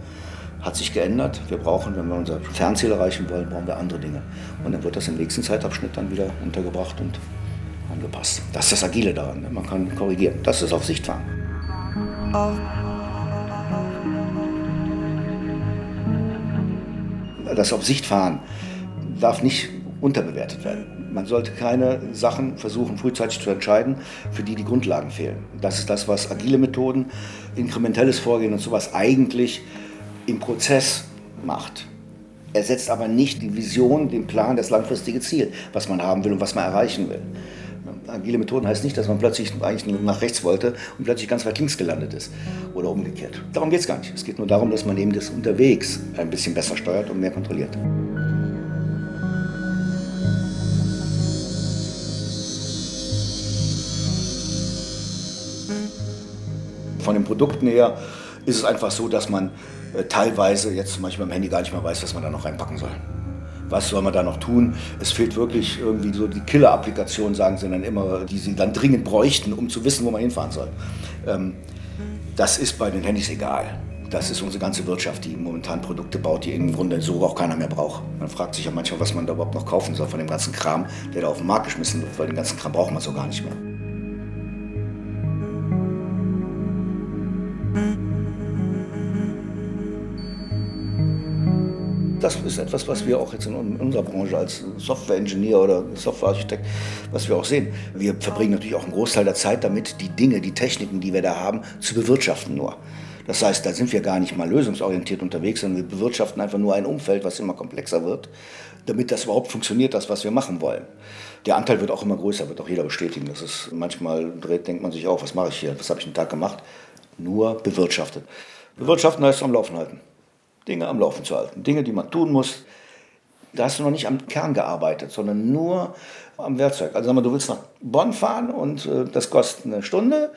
Hat sich geändert. Wir brauchen, wenn wir unser Fernziel erreichen wollen, brauchen wir andere Dinge. Und dann wird das im nächsten Zeitabschnitt dann wieder untergebracht und angepasst. Das ist das Agile daran. Ne? Man kann korrigieren. Das ist auf Sicht fahren. Das auf Sicht fahren darf nicht unterbewertet werden. Man sollte keine Sachen versuchen, frühzeitig zu entscheiden, für die die Grundlagen fehlen. Das ist das, was agile Methoden, inkrementelles Vorgehen und sowas eigentlich im Prozess macht. Er setzt aber nicht die Vision, den Plan, das langfristige Ziel, was man haben will und was man erreichen will agile Methoden heißt nicht, dass man plötzlich eigentlich nach rechts wollte und plötzlich ganz weit links gelandet ist oder umgekehrt. Darum geht es gar nicht. Es geht nur darum, dass man eben das unterwegs ein bisschen besser steuert und mehr kontrolliert. Von den Produkten her ist es einfach so, dass man äh, teilweise jetzt zum Beispiel beim Handy gar nicht mehr weiß, was man da noch reinpacken soll was soll man da noch tun? Es fehlt wirklich irgendwie so die Killer-Applikation, sagen sie dann immer, die sie dann dringend bräuchten, um zu wissen, wo man hinfahren soll. Ähm, das ist bei den Handys egal. Das ist unsere ganze Wirtschaft, die momentan Produkte baut, die im Grunde so auch keiner mehr braucht. Man fragt sich ja manchmal, was man da überhaupt noch kaufen soll von dem ganzen Kram, der da auf den Markt geschmissen wird, weil den ganzen Kram braucht man so gar nicht mehr. Das ist etwas, was wir auch jetzt in unserer Branche als Software-Ingenieur oder Software-Architekt, was wir auch sehen. Wir verbringen natürlich auch einen Großteil der Zeit damit, die Dinge, die Techniken, die wir da haben, zu bewirtschaften nur. Das heißt, da sind wir gar nicht mal lösungsorientiert unterwegs, sondern wir bewirtschaften einfach nur ein Umfeld, was immer komplexer wird, damit das überhaupt funktioniert, das, was wir machen wollen. Der Anteil wird auch immer größer, wird auch jeder bestätigen. Das ist manchmal dreht, denkt man sich auch, was mache ich hier, was habe ich einen Tag gemacht? Nur bewirtschaftet. Bewirtschaften heißt am Laufen halten. Dinge am Laufen zu halten. Dinge, die man tun muss. Da hast du noch nicht am Kern gearbeitet, sondern nur am Werkzeug. Also sag mal, du willst nach Bonn fahren und äh, das kostet eine Stunde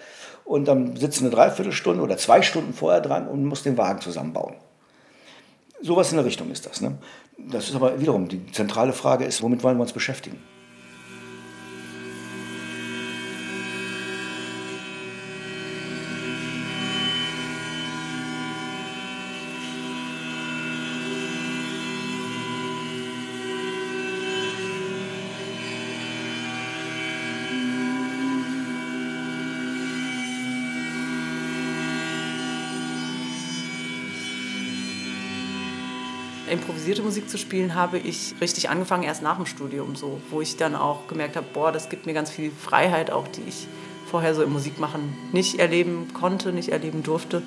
und dann sitzt eine Dreiviertelstunde oder zwei Stunden vorher dran und musst den Wagen zusammenbauen. Sowas in der Richtung ist das. Ne? Das ist aber wiederum die zentrale Frage ist, womit wollen wir uns beschäftigen? Improvisierte Musik zu spielen, habe ich richtig angefangen erst nach dem Studium so, wo ich dann auch gemerkt habe, boah, das gibt mir ganz viel Freiheit auch, die ich vorher so im Musikmachen nicht erleben konnte, nicht erleben durfte.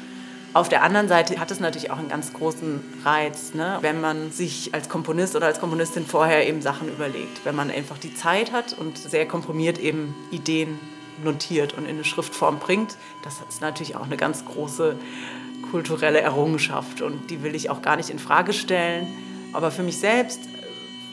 Auf der anderen Seite hat es natürlich auch einen ganz großen Reiz, ne? wenn man sich als Komponist oder als Komponistin vorher eben Sachen überlegt. Wenn man einfach die Zeit hat und sehr komprimiert eben Ideen notiert und in eine Schriftform bringt. Das ist natürlich auch eine ganz große kulturelle Errungenschaft und die will ich auch gar nicht in Frage stellen. Aber für mich selbst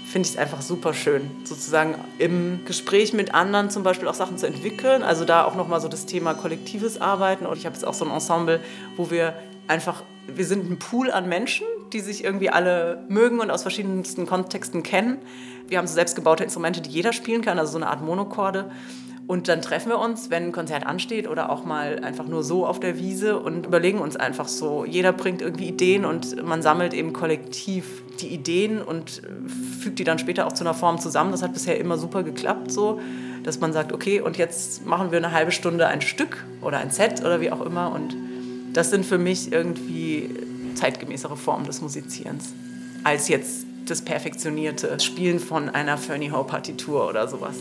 finde ich es einfach super schön, sozusagen im Gespräch mit anderen zum Beispiel auch Sachen zu entwickeln. Also da auch nochmal so das Thema kollektives Arbeiten. Und ich habe jetzt auch so ein Ensemble, wo wir einfach, wir sind ein Pool an Menschen, die sich irgendwie alle mögen und aus verschiedensten Kontexten kennen. Wir haben so selbstgebaute Instrumente, die jeder spielen kann, also so eine Art Monokorde. Und dann treffen wir uns, wenn ein Konzert ansteht oder auch mal einfach nur so auf der Wiese und überlegen uns einfach so. Jeder bringt irgendwie Ideen und man sammelt eben kollektiv die Ideen und fügt die dann später auch zu einer Form zusammen. Das hat bisher immer super geklappt so, dass man sagt, okay, und jetzt machen wir eine halbe Stunde ein Stück oder ein Set oder wie auch immer. Und das sind für mich irgendwie zeitgemäßere Formen des Musizierens als jetzt das perfektionierte Spielen von einer Fernie Howe Partitur oder sowas.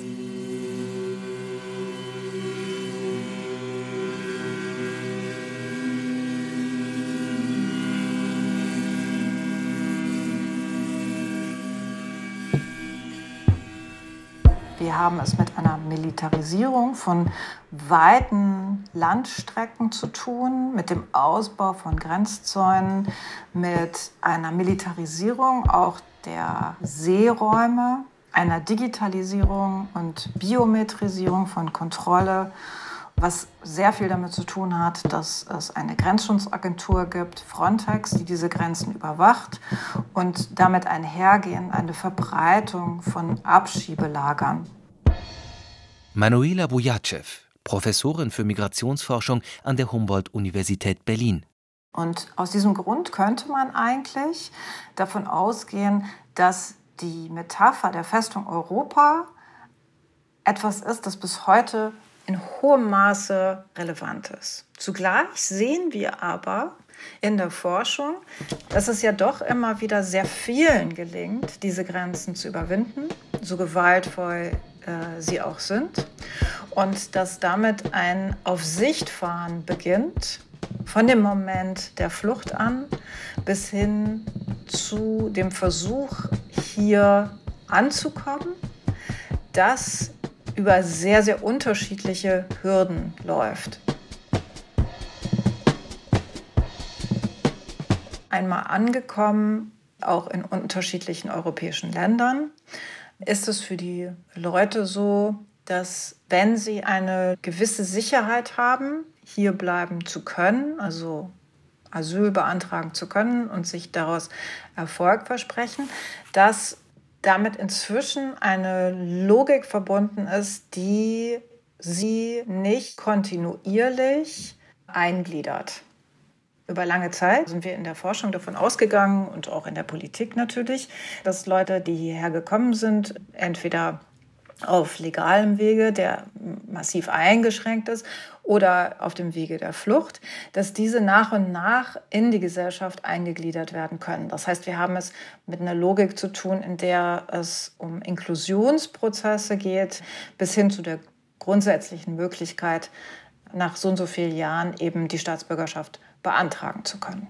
Haben es mit einer Militarisierung von weiten Landstrecken zu tun, mit dem Ausbau von Grenzzäunen, mit einer Militarisierung auch der Seeräume, einer Digitalisierung und Biometrisierung von Kontrolle was sehr viel damit zu tun hat, dass es eine Grenzschutzagentur gibt, Frontex, die diese Grenzen überwacht und damit einhergehend eine Verbreitung von Abschiebelagern. Manuela Bujacew, Professorin für Migrationsforschung an der Humboldt-Universität Berlin. Und aus diesem Grund könnte man eigentlich davon ausgehen, dass die Metapher der Festung Europa etwas ist, das bis heute in hohem Maße relevant ist. Zugleich sehen wir aber in der Forschung, dass es ja doch immer wieder sehr vielen gelingt, diese Grenzen zu überwinden, so gewaltvoll äh, sie auch sind. Und dass damit ein Auf Sicht fahren beginnt, von dem Moment der Flucht an bis hin zu dem Versuch, hier anzukommen, das über sehr, sehr unterschiedliche Hürden läuft. Einmal angekommen, auch in unterschiedlichen europäischen Ländern, ist es für die Leute so, dass wenn sie eine gewisse Sicherheit haben, hier bleiben zu können, also Asyl beantragen zu können und sich daraus Erfolg versprechen, dass damit inzwischen eine Logik verbunden ist, die sie nicht kontinuierlich eingliedert. Über lange Zeit sind wir in der Forschung davon ausgegangen und auch in der Politik natürlich, dass Leute, die hierher gekommen sind, entweder auf legalem Wege, der massiv eingeschränkt ist, oder auf dem Wege der Flucht, dass diese nach und nach in die Gesellschaft eingegliedert werden können. Das heißt, wir haben es mit einer Logik zu tun, in der es um Inklusionsprozesse geht, bis hin zu der grundsätzlichen Möglichkeit, nach so und so vielen Jahren eben die Staatsbürgerschaft beantragen zu können.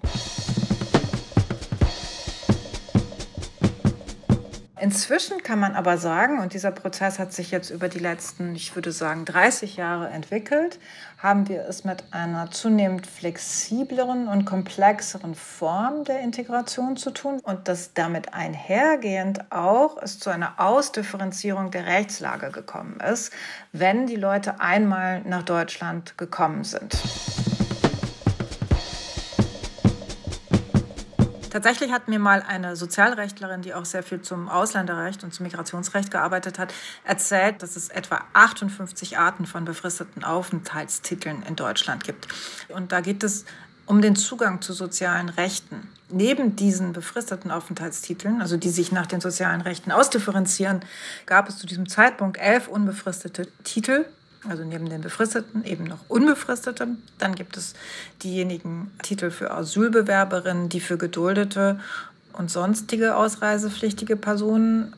Inzwischen kann man aber sagen, und dieser Prozess hat sich jetzt über die letzten, ich würde sagen, 30 Jahre entwickelt, haben wir es mit einer zunehmend flexibleren und komplexeren Form der Integration zu tun und dass damit einhergehend auch es zu einer Ausdifferenzierung der Rechtslage gekommen ist, wenn die Leute einmal nach Deutschland gekommen sind. Tatsächlich hat mir mal eine Sozialrechtlerin, die auch sehr viel zum Ausländerrecht und zum Migrationsrecht gearbeitet hat, erzählt, dass es etwa 58 Arten von befristeten Aufenthaltstiteln in Deutschland gibt. Und da geht es um den Zugang zu sozialen Rechten. Neben diesen befristeten Aufenthaltstiteln, also die sich nach den sozialen Rechten ausdifferenzieren, gab es zu diesem Zeitpunkt elf unbefristete Titel also neben den befristeten eben noch unbefristete. Dann gibt es diejenigen Titel für Asylbewerberinnen, die für Geduldete und sonstige ausreisepflichtige Personen,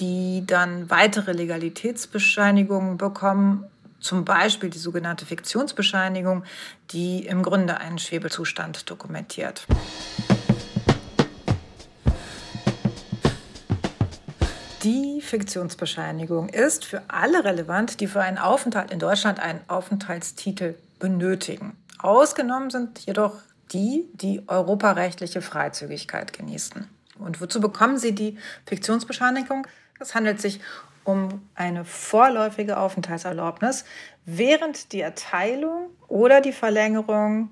die dann weitere Legalitätsbescheinigungen bekommen, zum Beispiel die sogenannte Fiktionsbescheinigung, die im Grunde einen Schwebezustand dokumentiert. Die Fiktionsbescheinigung ist für alle relevant, die für einen Aufenthalt in Deutschland einen Aufenthaltstitel benötigen. Ausgenommen sind jedoch die, die europarechtliche Freizügigkeit genießen. Und wozu bekommen sie die Fiktionsbescheinigung? Es handelt sich um eine vorläufige Aufenthaltserlaubnis, während die Erteilung oder die Verlängerung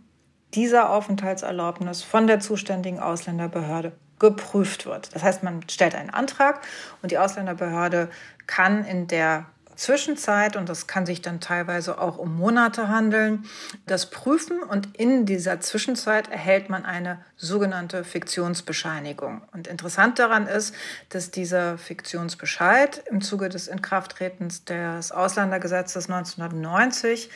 dieser Aufenthaltserlaubnis von der zuständigen Ausländerbehörde geprüft wird. Das heißt, man stellt einen Antrag und die Ausländerbehörde kann in der Zwischenzeit, und das kann sich dann teilweise auch um Monate handeln, das prüfen und in dieser Zwischenzeit erhält man eine sogenannte Fiktionsbescheinigung. Und interessant daran ist, dass dieser Fiktionsbescheid im Zuge des Inkrafttretens des Ausländergesetzes 1990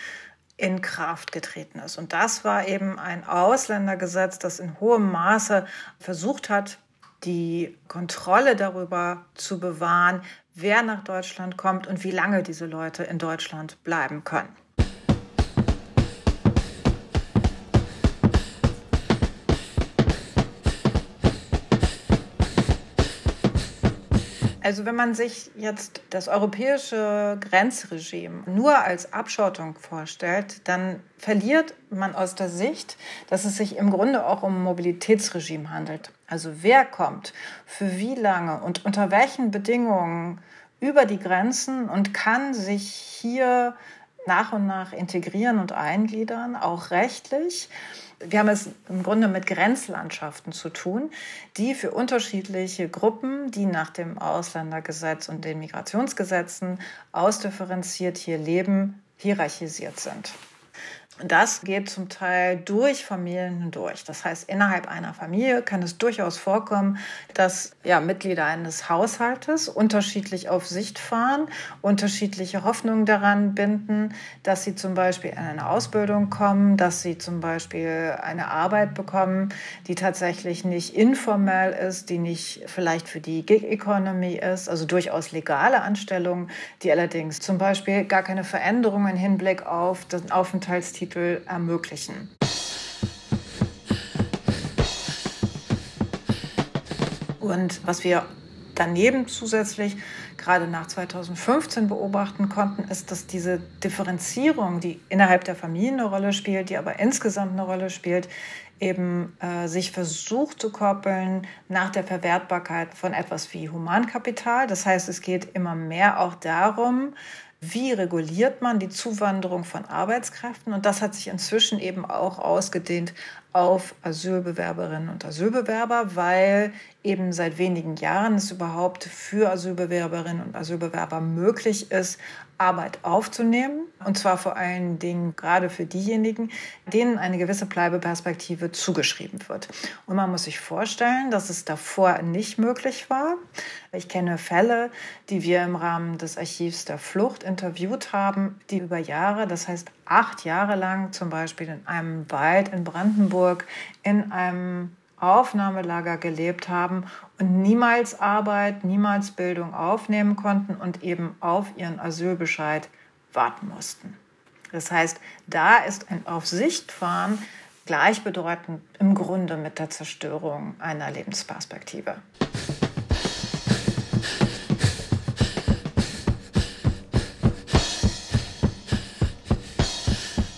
in Kraft getreten ist. Und das war eben ein Ausländergesetz, das in hohem Maße versucht hat, die Kontrolle darüber zu bewahren, wer nach Deutschland kommt und wie lange diese Leute in Deutschland bleiben können. Also wenn man sich jetzt das europäische Grenzregime nur als Abschottung vorstellt, dann verliert man aus der Sicht, dass es sich im Grunde auch um Mobilitätsregime handelt. Also wer kommt, für wie lange und unter welchen Bedingungen über die Grenzen und kann sich hier nach und nach integrieren und eingliedern, auch rechtlich. Wir haben es im Grunde mit Grenzlandschaften zu tun, die für unterschiedliche Gruppen, die nach dem Ausländergesetz und den Migrationsgesetzen ausdifferenziert hier leben, hierarchisiert sind. Das geht zum Teil durch Familien hindurch. Das heißt, innerhalb einer Familie kann es durchaus vorkommen, dass ja, Mitglieder eines Haushaltes unterschiedlich auf Sicht fahren, unterschiedliche Hoffnungen daran binden, dass sie zum Beispiel in eine Ausbildung kommen, dass sie zum Beispiel eine Arbeit bekommen, die tatsächlich nicht informell ist, die nicht vielleicht für die Gig-Economy ist, also durchaus legale Anstellungen, die allerdings zum Beispiel gar keine Veränderungen im Hinblick auf den Aufenthaltstitel Titel ermöglichen. Und was wir daneben zusätzlich gerade nach 2015 beobachten konnten, ist, dass diese Differenzierung, die innerhalb der Familie eine Rolle spielt, die aber insgesamt eine Rolle spielt, eben äh, sich versucht zu koppeln nach der Verwertbarkeit von etwas wie Humankapital. Das heißt, es geht immer mehr auch darum, wie reguliert man die Zuwanderung von Arbeitskräften? Und das hat sich inzwischen eben auch ausgedehnt auf Asylbewerberinnen und Asylbewerber, weil eben seit wenigen Jahren es überhaupt für Asylbewerberinnen und Asylbewerber möglich ist, Arbeit aufzunehmen. Und zwar vor allen Dingen gerade für diejenigen, denen eine gewisse Bleibeperspektive zugeschrieben wird. Und man muss sich vorstellen, dass es davor nicht möglich war. Ich kenne Fälle, die wir im Rahmen des Archivs der Flucht interviewt haben, die über Jahre, das heißt acht Jahre lang zum Beispiel in einem Wald in Brandenburg in einem Aufnahmelager gelebt haben und niemals Arbeit, niemals Bildung aufnehmen konnten und eben auf ihren Asylbescheid warten mussten. Das heißt, da ist ein Auf Sicht fahren gleichbedeutend im Grunde mit der Zerstörung einer Lebensperspektive.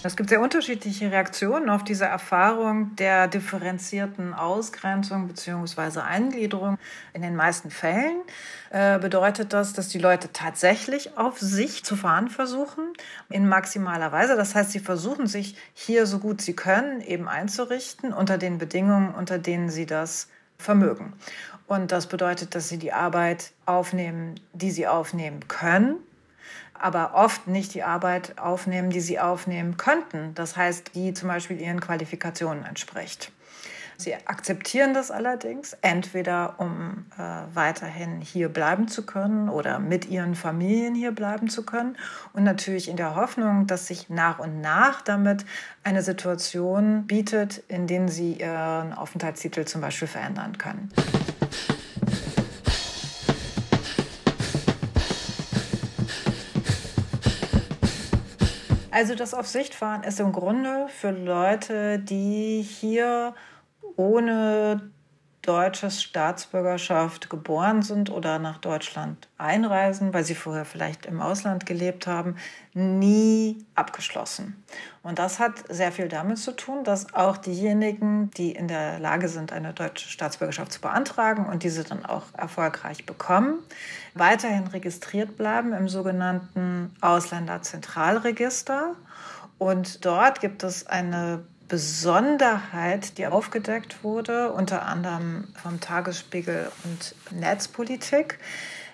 Es gibt sehr unterschiedliche Reaktionen auf diese Erfahrung der differenzierten Ausgrenzung bzw. Eingliederung. In den meisten Fällen äh, bedeutet das, dass die Leute tatsächlich auf sich zu fahren versuchen, in maximaler Weise. Das heißt, sie versuchen sich hier so gut sie können eben einzurichten unter den Bedingungen, unter denen sie das vermögen. Und das bedeutet, dass sie die Arbeit aufnehmen, die sie aufnehmen können aber oft nicht die Arbeit aufnehmen, die sie aufnehmen könnten. Das heißt, die zum Beispiel ihren Qualifikationen entspricht. Sie akzeptieren das allerdings, entweder um äh, weiterhin hier bleiben zu können oder mit ihren Familien hier bleiben zu können und natürlich in der Hoffnung, dass sich nach und nach damit eine Situation bietet, in der sie ihren Aufenthaltstitel zum Beispiel verändern können. Also das auf Sicht fahren ist im Grunde für Leute, die hier ohne deutsches Staatsbürgerschaft geboren sind oder nach Deutschland einreisen, weil sie vorher vielleicht im Ausland gelebt haben, nie abgeschlossen. Und das hat sehr viel damit zu tun, dass auch diejenigen, die in der Lage sind, eine deutsche Staatsbürgerschaft zu beantragen und diese dann auch erfolgreich bekommen, weiterhin registriert bleiben im sogenannten Ausländerzentralregister. Und dort gibt es eine Besonderheit, die aufgedeckt wurde, unter anderem vom Tagesspiegel und Netzpolitik,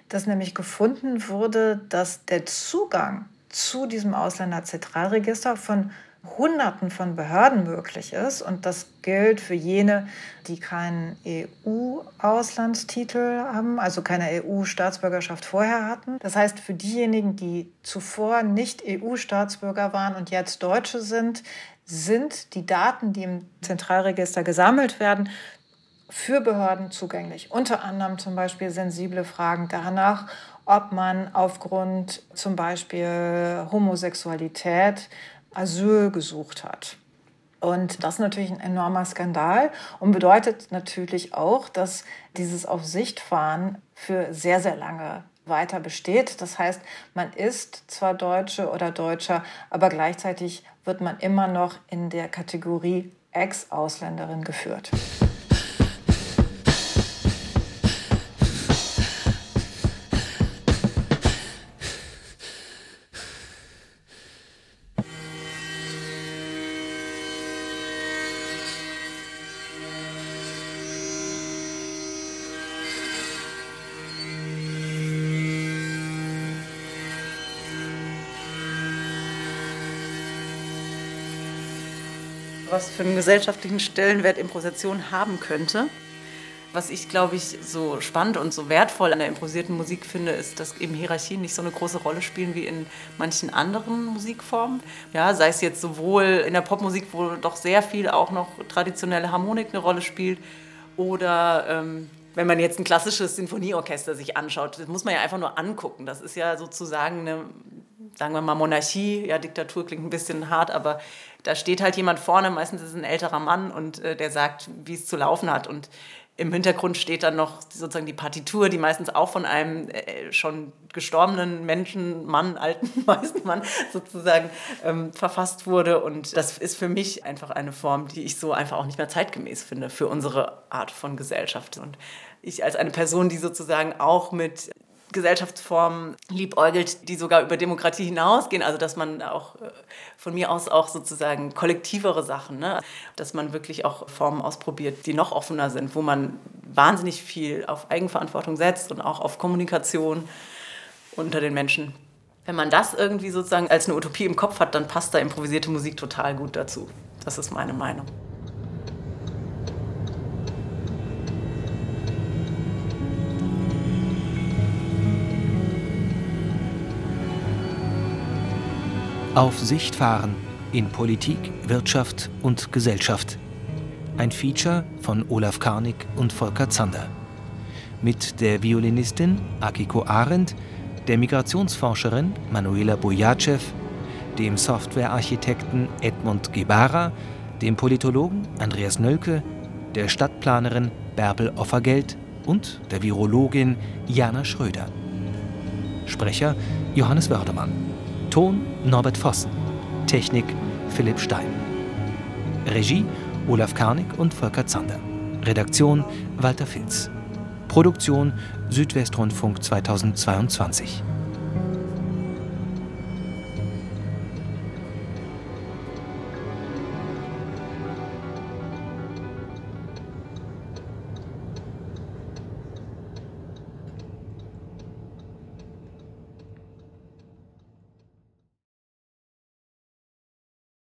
dass nämlich gefunden wurde, dass der Zugang zu diesem Ausländerzentralregister von Hunderten von Behörden möglich ist. Und das gilt für jene, die keinen EU-Auslandstitel haben, also keine EU-Staatsbürgerschaft vorher hatten. Das heißt, für diejenigen, die zuvor nicht EU-Staatsbürger waren und jetzt Deutsche sind, sind die Daten, die im Zentralregister gesammelt werden, für Behörden zugänglich. Unter anderem zum Beispiel sensible Fragen danach, ob man aufgrund zum Beispiel Homosexualität Asyl gesucht hat. Und das ist natürlich ein enormer Skandal und bedeutet natürlich auch, dass dieses Auf Sicht fahren für sehr, sehr lange weiter besteht. Das heißt, man ist zwar Deutsche oder Deutscher, aber gleichzeitig wird man immer noch in der Kategorie Ex-Ausländerin geführt. Was für einen gesellschaftlichen Stellenwert Improvisation haben könnte. Was ich, glaube ich, so spannend und so wertvoll an der improvisierten Musik finde, ist, dass eben Hierarchien nicht so eine große Rolle spielen wie in manchen anderen Musikformen. Ja, sei es jetzt sowohl in der Popmusik, wo doch sehr viel auch noch traditionelle Harmonik eine Rolle spielt, oder ähm, wenn man jetzt ein klassisches Sinfonieorchester sich anschaut, das muss man ja einfach nur angucken. Das ist ja sozusagen eine, sagen wir mal, Monarchie. Ja, Diktatur klingt ein bisschen hart, aber da steht halt jemand vorne, meistens ist es ein älterer Mann und äh, der sagt, wie es zu laufen hat. Und im Hintergrund steht dann noch sozusagen die Partitur, die meistens auch von einem äh, schon gestorbenen Menschen, Mann, alten meisten Mann sozusagen ähm, verfasst wurde. Und das ist für mich einfach eine Form, die ich so einfach auch nicht mehr zeitgemäß finde für unsere Art von Gesellschaft. Und ich als eine Person, die sozusagen auch mit Gesellschaftsformen liebäugelt, die sogar über Demokratie hinausgehen. Also dass man auch äh, von mir aus auch sozusagen kollektivere Sachen, ne? dass man wirklich auch Formen ausprobiert, die noch offener sind, wo man wahnsinnig viel auf Eigenverantwortung setzt und auch auf Kommunikation unter den Menschen. Wenn man das irgendwie sozusagen als eine Utopie im Kopf hat, dann passt da improvisierte Musik total gut dazu. Das ist meine Meinung. Auf Sicht fahren in Politik, Wirtschaft und Gesellschaft. Ein Feature von Olaf Karnig und Volker Zander. Mit der Violinistin Akiko Arendt, der Migrationsforscherin Manuela Bojacev, dem Softwarearchitekten Edmund Gebara, dem Politologen Andreas Nölke, der Stadtplanerin Bärbel Offergeld und der Virologin Jana Schröder. Sprecher Johannes Wördemann. Ton Norbert Vossen. Technik Philipp Stein. Regie Olaf Karnig und Volker Zander. Redaktion Walter Filz. Produktion Südwestrundfunk 2022.